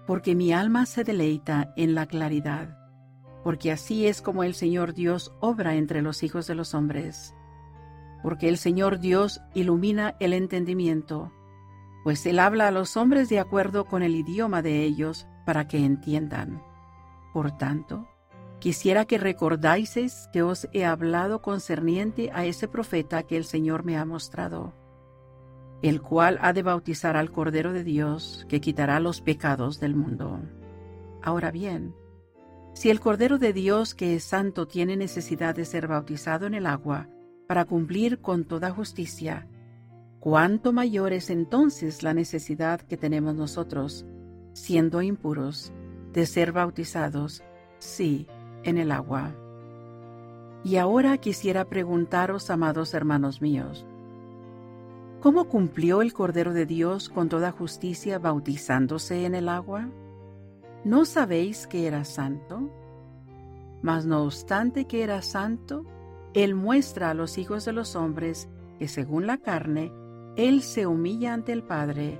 Porque mi alma se deleita en la claridad, porque así es como el Señor Dios obra entre los hijos de los hombres. Porque el Señor Dios ilumina el entendimiento pues Él habla a los hombres de acuerdo con el idioma de ellos para que entiendan. Por tanto, quisiera que recordáis que os he hablado concerniente a ese profeta que el Señor me ha mostrado. El cual ha de bautizar al Cordero de Dios, que quitará los pecados del mundo. Ahora bien, si el Cordero de Dios que es santo tiene necesidad de ser bautizado en el agua para cumplir con toda justicia, cuánto mayor es entonces la necesidad que tenemos nosotros, siendo impuros, de ser bautizados, sí, en el agua. Y ahora quisiera preguntaros, amados hermanos míos, ¿cómo cumplió el Cordero de Dios con toda justicia bautizándose en el agua? ¿No sabéis que era santo? Mas no obstante que era santo, Él muestra a los hijos de los hombres que según la carne, Él se humilla ante el Padre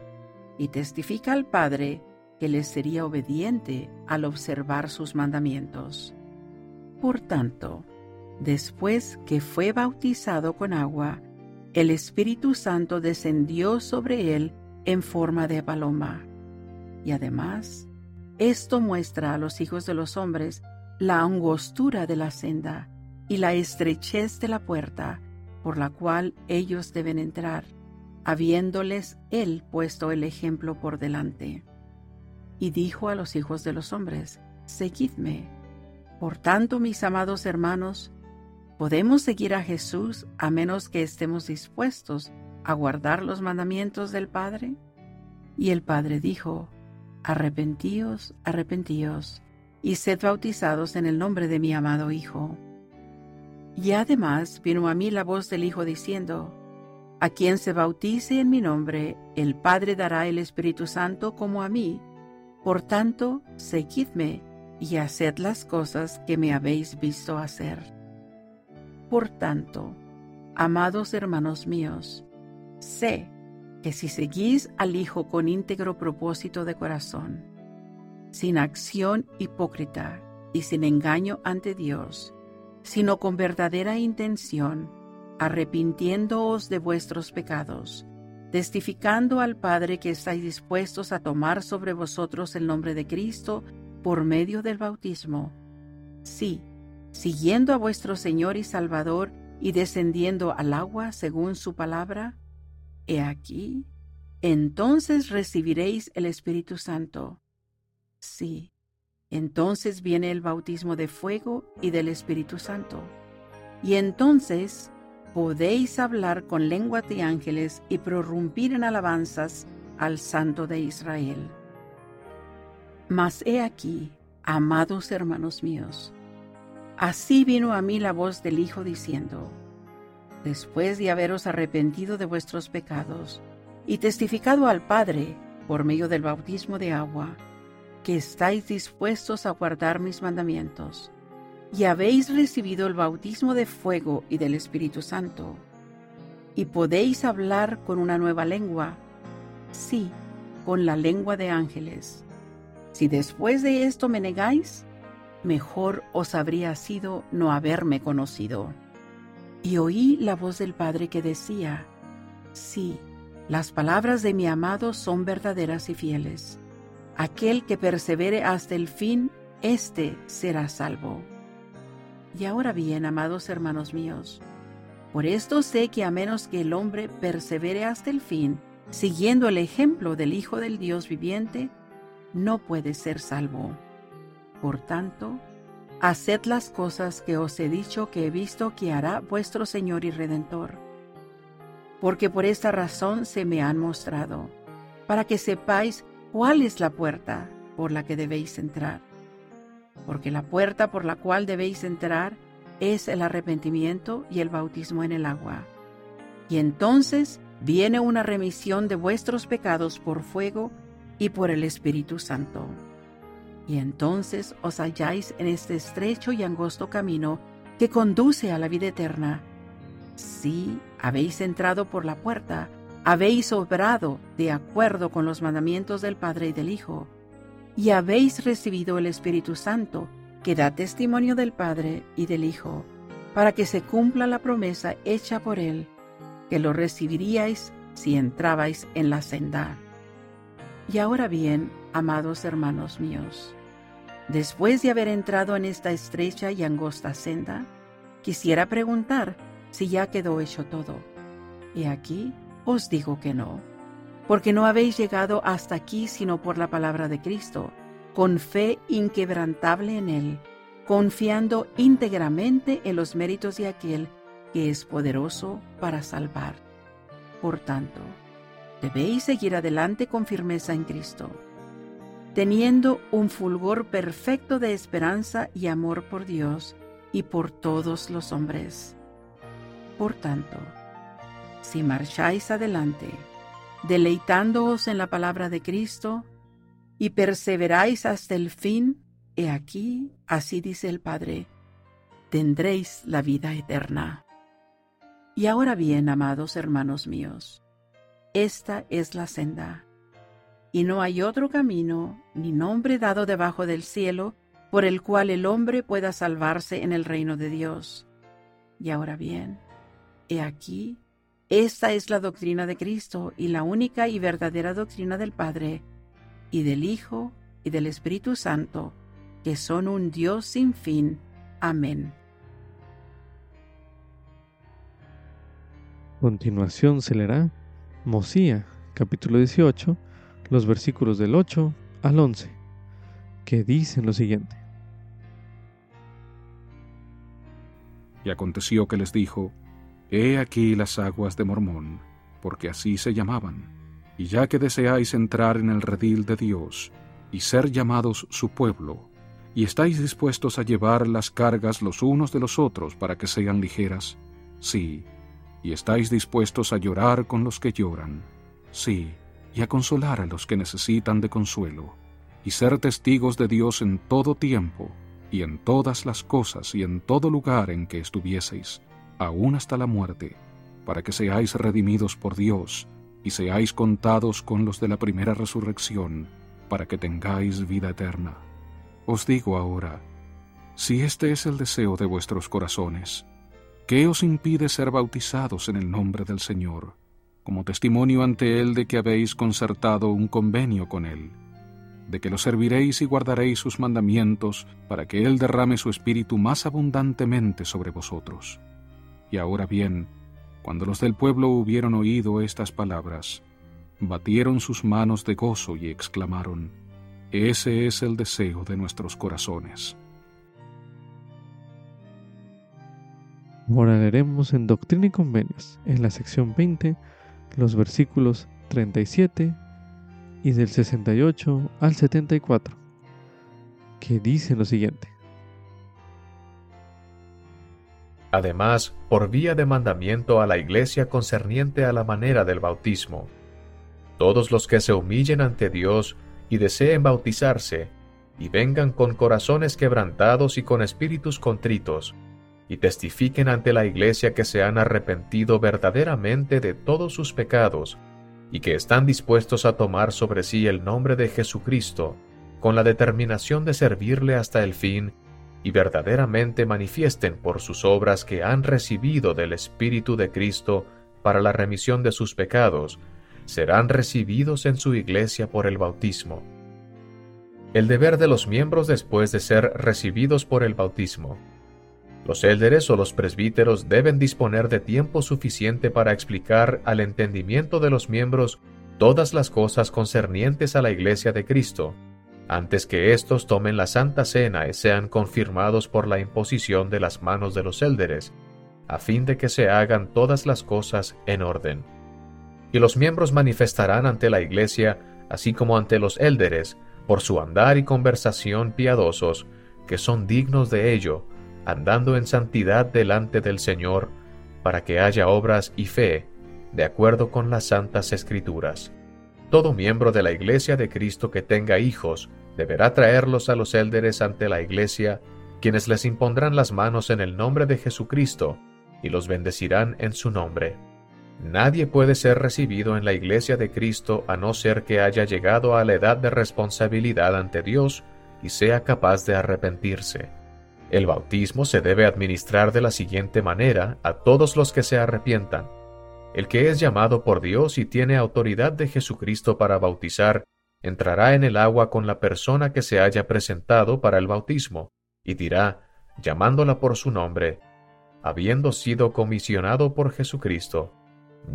y testifica al Padre que les sería obediente al observar sus mandamientos. Por tanto, después que fue bautizado con agua, el Espíritu Santo descendió sobre él en forma de paloma. Y además, esto muestra a los hijos de los hombres la angostura de la senda y la estrechez de la puerta por la cual ellos deben entrar, habiéndoles él puesto el ejemplo por delante. Y dijo a los hijos de los hombres, Seguidme. Por tanto, mis amados hermanos, podemos seguir a Jesús a menos que estemos dispuestos a guardar los mandamientos del Padre. Y el Padre dijo, Arrepentíos, arrepentíos, y sed bautizados en el nombre de mi amado Hijo. Y además vino a mí la voz del Hijo diciendo, A quien se bautice en mi nombre, el Padre dará el Espíritu Santo como a mí. Por tanto, seguidme y haced las cosas que me habéis visto hacer. Por tanto, amados hermanos míos, sé que si seguís al Hijo con íntegro propósito de corazón, sin acción hipócrita y sin engaño ante Dios, sino con verdadera intención, arrepintiéndoos de vuestros pecados, testificando al Padre que estáis dispuestos a tomar sobre vosotros el nombre de Cristo por medio del bautismo. Sí, siguiendo a vuestro Señor y Salvador y descendiendo al agua según su palabra, He aquí, entonces recibiréis el Espíritu Santo. Sí, entonces viene el bautismo de fuego y del Espíritu Santo. Y entonces podéis hablar con lengua de ángeles y prorrumpir en alabanzas al Santo de Israel. Mas he aquí, amados hermanos míos, así vino a mí la voz del Hijo diciendo, después de haberos arrepentido de vuestros pecados y testificado al Padre por medio del bautismo de agua, que estáis dispuestos a guardar mis mandamientos, y habéis recibido el bautismo de fuego y del Espíritu Santo, y podéis hablar con una nueva lengua, sí, con la lengua de ángeles. Si después de esto me negáis, mejor os habría sido no haberme conocido. Y oí la voz del Padre que decía, Sí, las palabras de mi amado son verdaderas y fieles. Aquel que persevere hasta el fin, éste será salvo. Y ahora bien, amados hermanos míos, por esto sé que a menos que el hombre persevere hasta el fin, siguiendo el ejemplo del Hijo del Dios viviente, no puede ser salvo. Por tanto, haced las cosas que os he dicho que he visto que hará vuestro Señor y Redentor. Porque por esta razón se me han mostrado, para que sepáis cuál es la puerta por la que debéis entrar. Porque la puerta por la cual debéis entrar es el arrepentimiento y el bautismo en el agua. Y entonces viene una remisión de vuestros pecados por fuego y por el Espíritu Santo y entonces os halláis en este estrecho y angosto camino que conduce a la vida eterna. Si habéis entrado por la puerta, habéis obrado de acuerdo con los mandamientos del Padre y del Hijo, y habéis recibido el Espíritu Santo, que da testimonio del Padre y del Hijo, para que se cumpla la promesa hecha por Él, que lo recibiríais si entrabais en la senda. Y ahora bien, amados hermanos míos, después de haber entrado en esta estrecha y angosta senda, quisiera preguntar si ya quedó hecho todo. Y aquí Os digo que no, porque no habéis llegado hasta aquí sino por la palabra de Cristo, con fe inquebrantable en Él, confiando íntegramente en los méritos de aquel que es poderoso para salvar. Por tanto, debéis seguir adelante con firmeza en Cristo, teniendo un fulgor perfecto de esperanza y amor por Dios y por todos los hombres. Por tanto, si marcháis adelante, deleitándoos en la palabra de Cristo, y perseveráis hasta el fin, he aquí, así dice el Padre, tendréis la vida eterna. Y ahora bien, amados hermanos míos, esta es la senda, y no hay otro camino ni nombre dado debajo del cielo por el cual el hombre pueda salvarse en el reino de Dios. Y ahora bien, he aquí, esta es la doctrina de Cristo y la única y verdadera doctrina del Padre, y del Hijo, y del Espíritu Santo, que son un Dios sin fin. Amén. continuación se leerá Mosía, capítulo 18, los versículos del 8 al 11, que dicen lo siguiente. Y aconteció que les dijo, He aquí las aguas de Mormón, porque así se llamaban, y ya que deseáis entrar en el redil de Dios, y ser llamados su pueblo, y estáis dispuestos a llevar las cargas los unos de los otros para que sean ligeras, sí, y estáis dispuestos a llorar con los que lloran, sí, y a consolar a los que necesitan de consuelo, y ser testigos de Dios en todo tiempo, y en todas las cosas y en todo lugar en que estuvieseis, aún hasta la muerte, para que seáis redimidos por Dios, y seáis contados con los de la primera resurrección, para que tengáis vida eterna. Os digo ahora, si este es el deseo de vuestros corazones, ¿Qué os impide ser bautizados en el nombre del Señor, como testimonio ante Él de que habéis concertado un convenio con Él, de que lo serviréis y guardaréis sus mandamientos, para que Él derrame su espíritu más abundantemente sobre vosotros? Y ahora bien, cuando los del pueblo hubieron oído estas palabras, batieron sus manos de gozo y exclamaron, Ese es el deseo de nuestros corazones. Ahora leeremos en Doctrina y Convenios, en la sección 20, los versículos 37 y del 68 al 74, que dicen lo siguiente. Además, por vía de mandamiento a la Iglesia concerniente a la manera del bautismo, todos los que se humillen ante Dios y deseen bautizarse, y vengan con corazones quebrantados y con espíritus contritos, y testifiquen ante la Iglesia que se han arrepentido verdaderamente de todos sus pecados y que están dispuestos a tomar sobre sí el nombre de Jesucristo con la determinación de servirle hasta el fin y verdaderamente manifiesten por sus obras que han recibido del Espíritu de Cristo para la remisión de sus pecados, serán recibidos en su iglesia por el bautismo. El deber de los miembros después de ser recibidos por el bautismo los élderes o los presbíteros deben disponer de tiempo suficiente para explicar al entendimiento de los miembros todas las cosas concernientes a la Iglesia de Cristo, antes que éstos tomen la Santa Cena y sean confirmados por la imposición de las manos de los élderes, a fin de que se hagan todas las cosas en orden. Y los miembros manifestarán ante la Iglesia, así como ante los élderes, por su andar y conversación piadosos, que son dignos de ello, andando en santidad delante del Señor, para que haya obras y fe, de acuerdo con las santas escrituras. Todo miembro de la Iglesia de Cristo que tenga hijos deberá traerlos a los élderes ante la Iglesia, quienes les impondrán las manos en el nombre de Jesucristo y los bendecirán en su nombre. Nadie puede ser recibido en la Iglesia de Cristo a no ser que haya llegado a la edad de responsabilidad ante Dios y sea capaz de arrepentirse. El bautismo se debe administrar de la siguiente manera a todos los que se arrepientan. El que es llamado por Dios y tiene autoridad de Jesucristo para bautizar, entrará en el agua con la persona que se haya presentado para el bautismo, y dirá, llamándola por su nombre, habiendo sido comisionado por Jesucristo,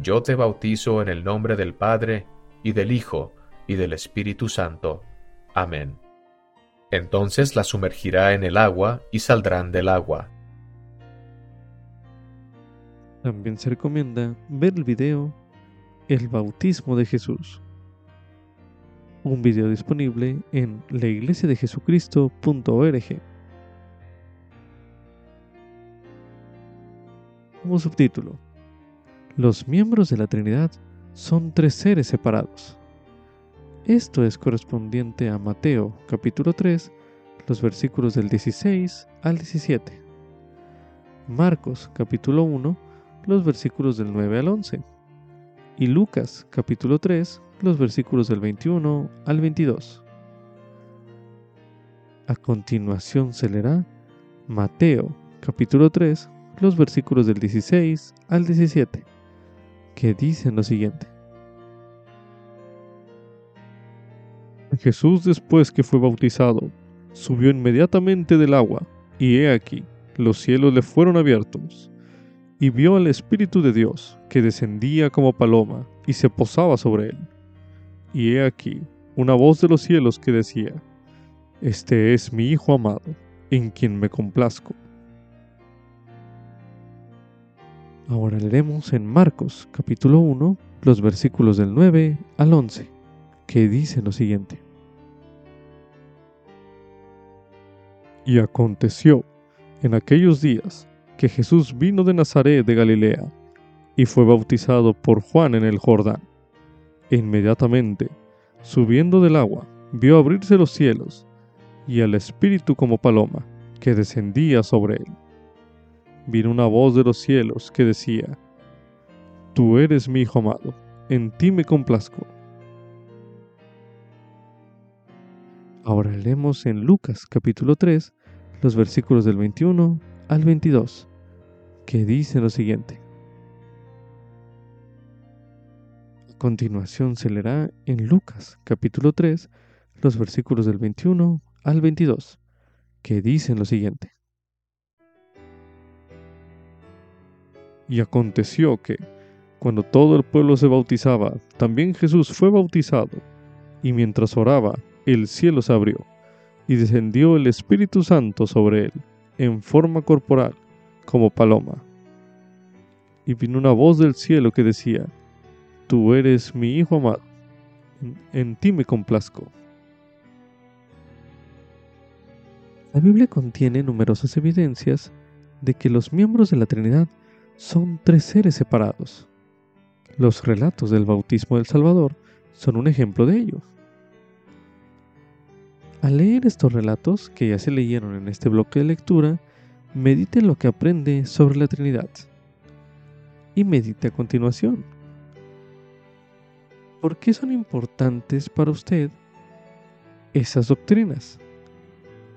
Yo te bautizo en el nombre del Padre, y del Hijo, y del Espíritu Santo. Amén. Entonces la sumergirá en el agua y saldrán del agua. También se recomienda ver el video El bautismo de Jesús. Un video disponible en laiglesiadejesucristo.org. Como subtítulo, los miembros de la Trinidad son tres seres separados. Esto es correspondiente a Mateo capítulo 3, los versículos del 16 al 17. Marcos capítulo 1, los versículos del 9 al 11. Y Lucas capítulo 3, los versículos del 21 al 22. A continuación se leerá Mateo capítulo 3, los versículos del 16 al 17, que dicen lo siguiente. Jesús después que fue bautizado, subió inmediatamente del agua, y he aquí, los cielos le fueron abiertos, y vio al Espíritu de Dios, que descendía como paloma, y se posaba sobre él. Y he aquí, una voz de los cielos que decía, Este es mi Hijo amado, en quien me complazco. Ahora leeremos en Marcos capítulo 1 los versículos del 9 al 11, que dicen lo siguiente. Y aconteció en aquellos días que Jesús vino de Nazaret de Galilea y fue bautizado por Juan en el Jordán. Inmediatamente, subiendo del agua, vio abrirse los cielos y al Espíritu como paloma que descendía sobre él vino una voz de los cielos que decía, Tú eres mi Hijo amado, en ti me complazco. Ahora leemos en Lucas capítulo 3 los versículos del 21 al 22, que dicen lo siguiente. A continuación se leerá en Lucas capítulo 3 los versículos del 21 al 22, que dicen lo siguiente. Y aconteció que, cuando todo el pueblo se bautizaba, también Jesús fue bautizado, y mientras oraba, el cielo se abrió, y descendió el Espíritu Santo sobre él, en forma corporal, como paloma. Y vino una voz del cielo que decía, Tú eres mi Hijo amado, en, ti me complazco. La Biblia contiene numerosas evidencias de que los miembros de la Trinidad son tres seres separados. Los relatos del bautismo del Salvador son un ejemplo de ello. Al leer estos relatos, que ya se leyeron en este bloque de lectura, medite lo que aprende sobre la Trinidad. Y medite a continuación. ¿Por qué son importantes para usted esas doctrinas?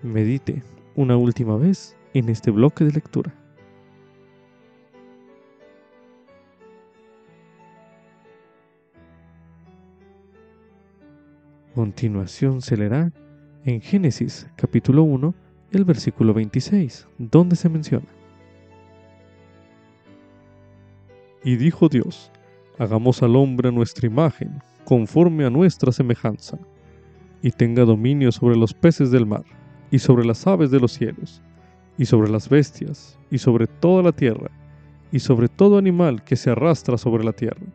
Medite una última vez en este bloque de lectura. continuación se leerá en Génesis capítulo 1, el versículo 26, donde se menciona. Y dijo Dios, hagamos al hombre a nuestra imagen, conforme a nuestra semejanza, y tenga dominio sobre los peces del mar, y sobre las aves de los cielos, y sobre las bestias, y sobre toda la tierra, y sobre todo animal que se arrastra sobre la tierra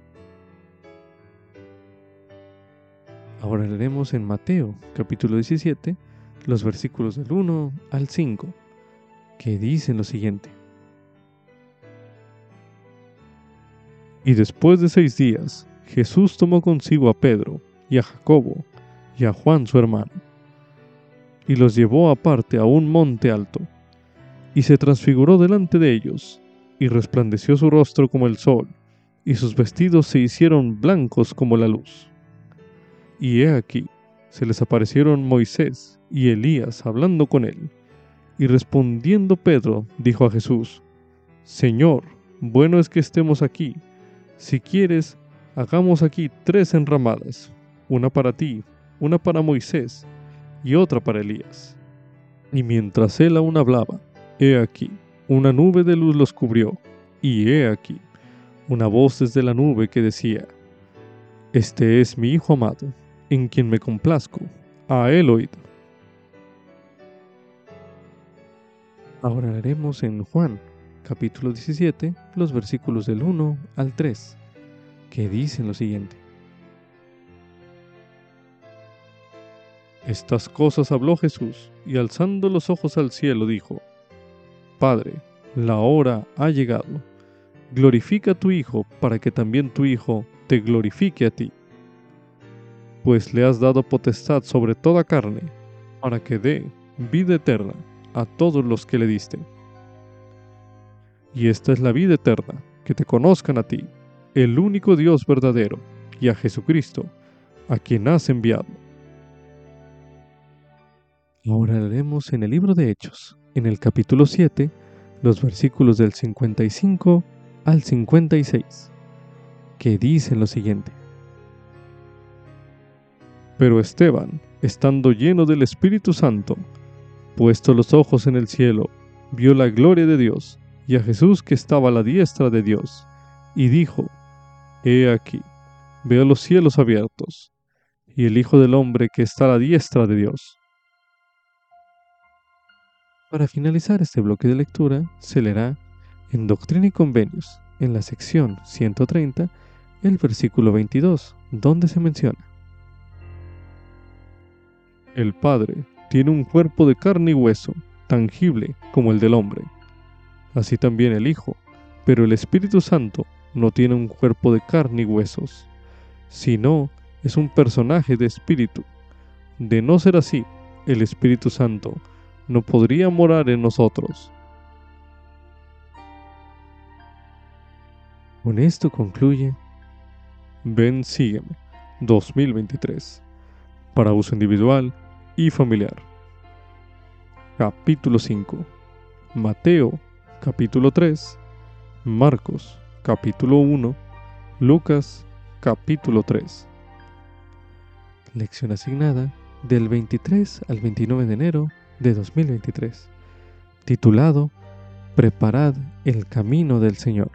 Ahora leeremos en Mateo capítulo 17 los versículos del 1 al 5, que dicen lo siguiente. Y después de seis días, Jesús tomó consigo a Pedro y a Jacobo y a Juan su hermano, y los llevó aparte a un monte alto, y se transfiguró delante de ellos, y resplandeció su rostro como el sol, y sus vestidos se hicieron blancos como la luz. Y he aquí, se les aparecieron Moisés y Elías hablando con él. Y respondiendo Pedro, dijo a Jesús, Señor, bueno es que estemos aquí. Si quieres, hagamos aquí tres enramadas, una para ti, una para Moisés y otra para Elías. Y mientras él aún hablaba, he aquí, una nube de luz los cubrió, y he aquí, una voz desde la nube que decía, Este es mi Hijo amado, en quien me complazco, a él oído. Ahora leeremos en Juan, capítulo 17, los versículos del 1 al 3, que dicen lo siguiente. Estas cosas habló Jesús, y alzando los ojos al cielo dijo, Padre, la hora ha llegado. Glorifica a tu Hijo, para que también tu Hijo te glorifique a ti. Pues le has dado potestad sobre toda carne, para que dé vida eterna a todos los que le diste. Y esta es la vida eterna, que te conozcan a ti, el único Dios verdadero, y a Jesucristo, a quien has enviado. Ahora leemos en el libro de Hechos, en el capítulo 7, los versículos del 55 al 56, que dicen lo siguiente. Pero Esteban, estando lleno del Espíritu Santo, puesto los ojos en el cielo, vio la gloria de Dios y a Jesús que estaba a la diestra de Dios, y dijo, He aquí, veo los cielos abiertos, y el Hijo del Hombre que está a la diestra de Dios. Para finalizar este bloque de lectura, se leerá en Doctrina y Convenios, en la sección 130, el versículo 22, donde se menciona. El Padre tiene un cuerpo de carne y hueso, tangible como el del hombre. Así también el Hijo, pero el Espíritu Santo no tiene un cuerpo de carne y huesos, sino es un personaje de espíritu. De no ser así, el Espíritu Santo no podría morar en nosotros. Con esto concluye Ven Sígueme 2023 para uso individual y familiar. Capítulo 5 Mateo capítulo 3 Marcos capítulo 1 Lucas capítulo 3 Lección asignada del 23 al 29 de enero de 2023, titulado Preparad el camino del Señor.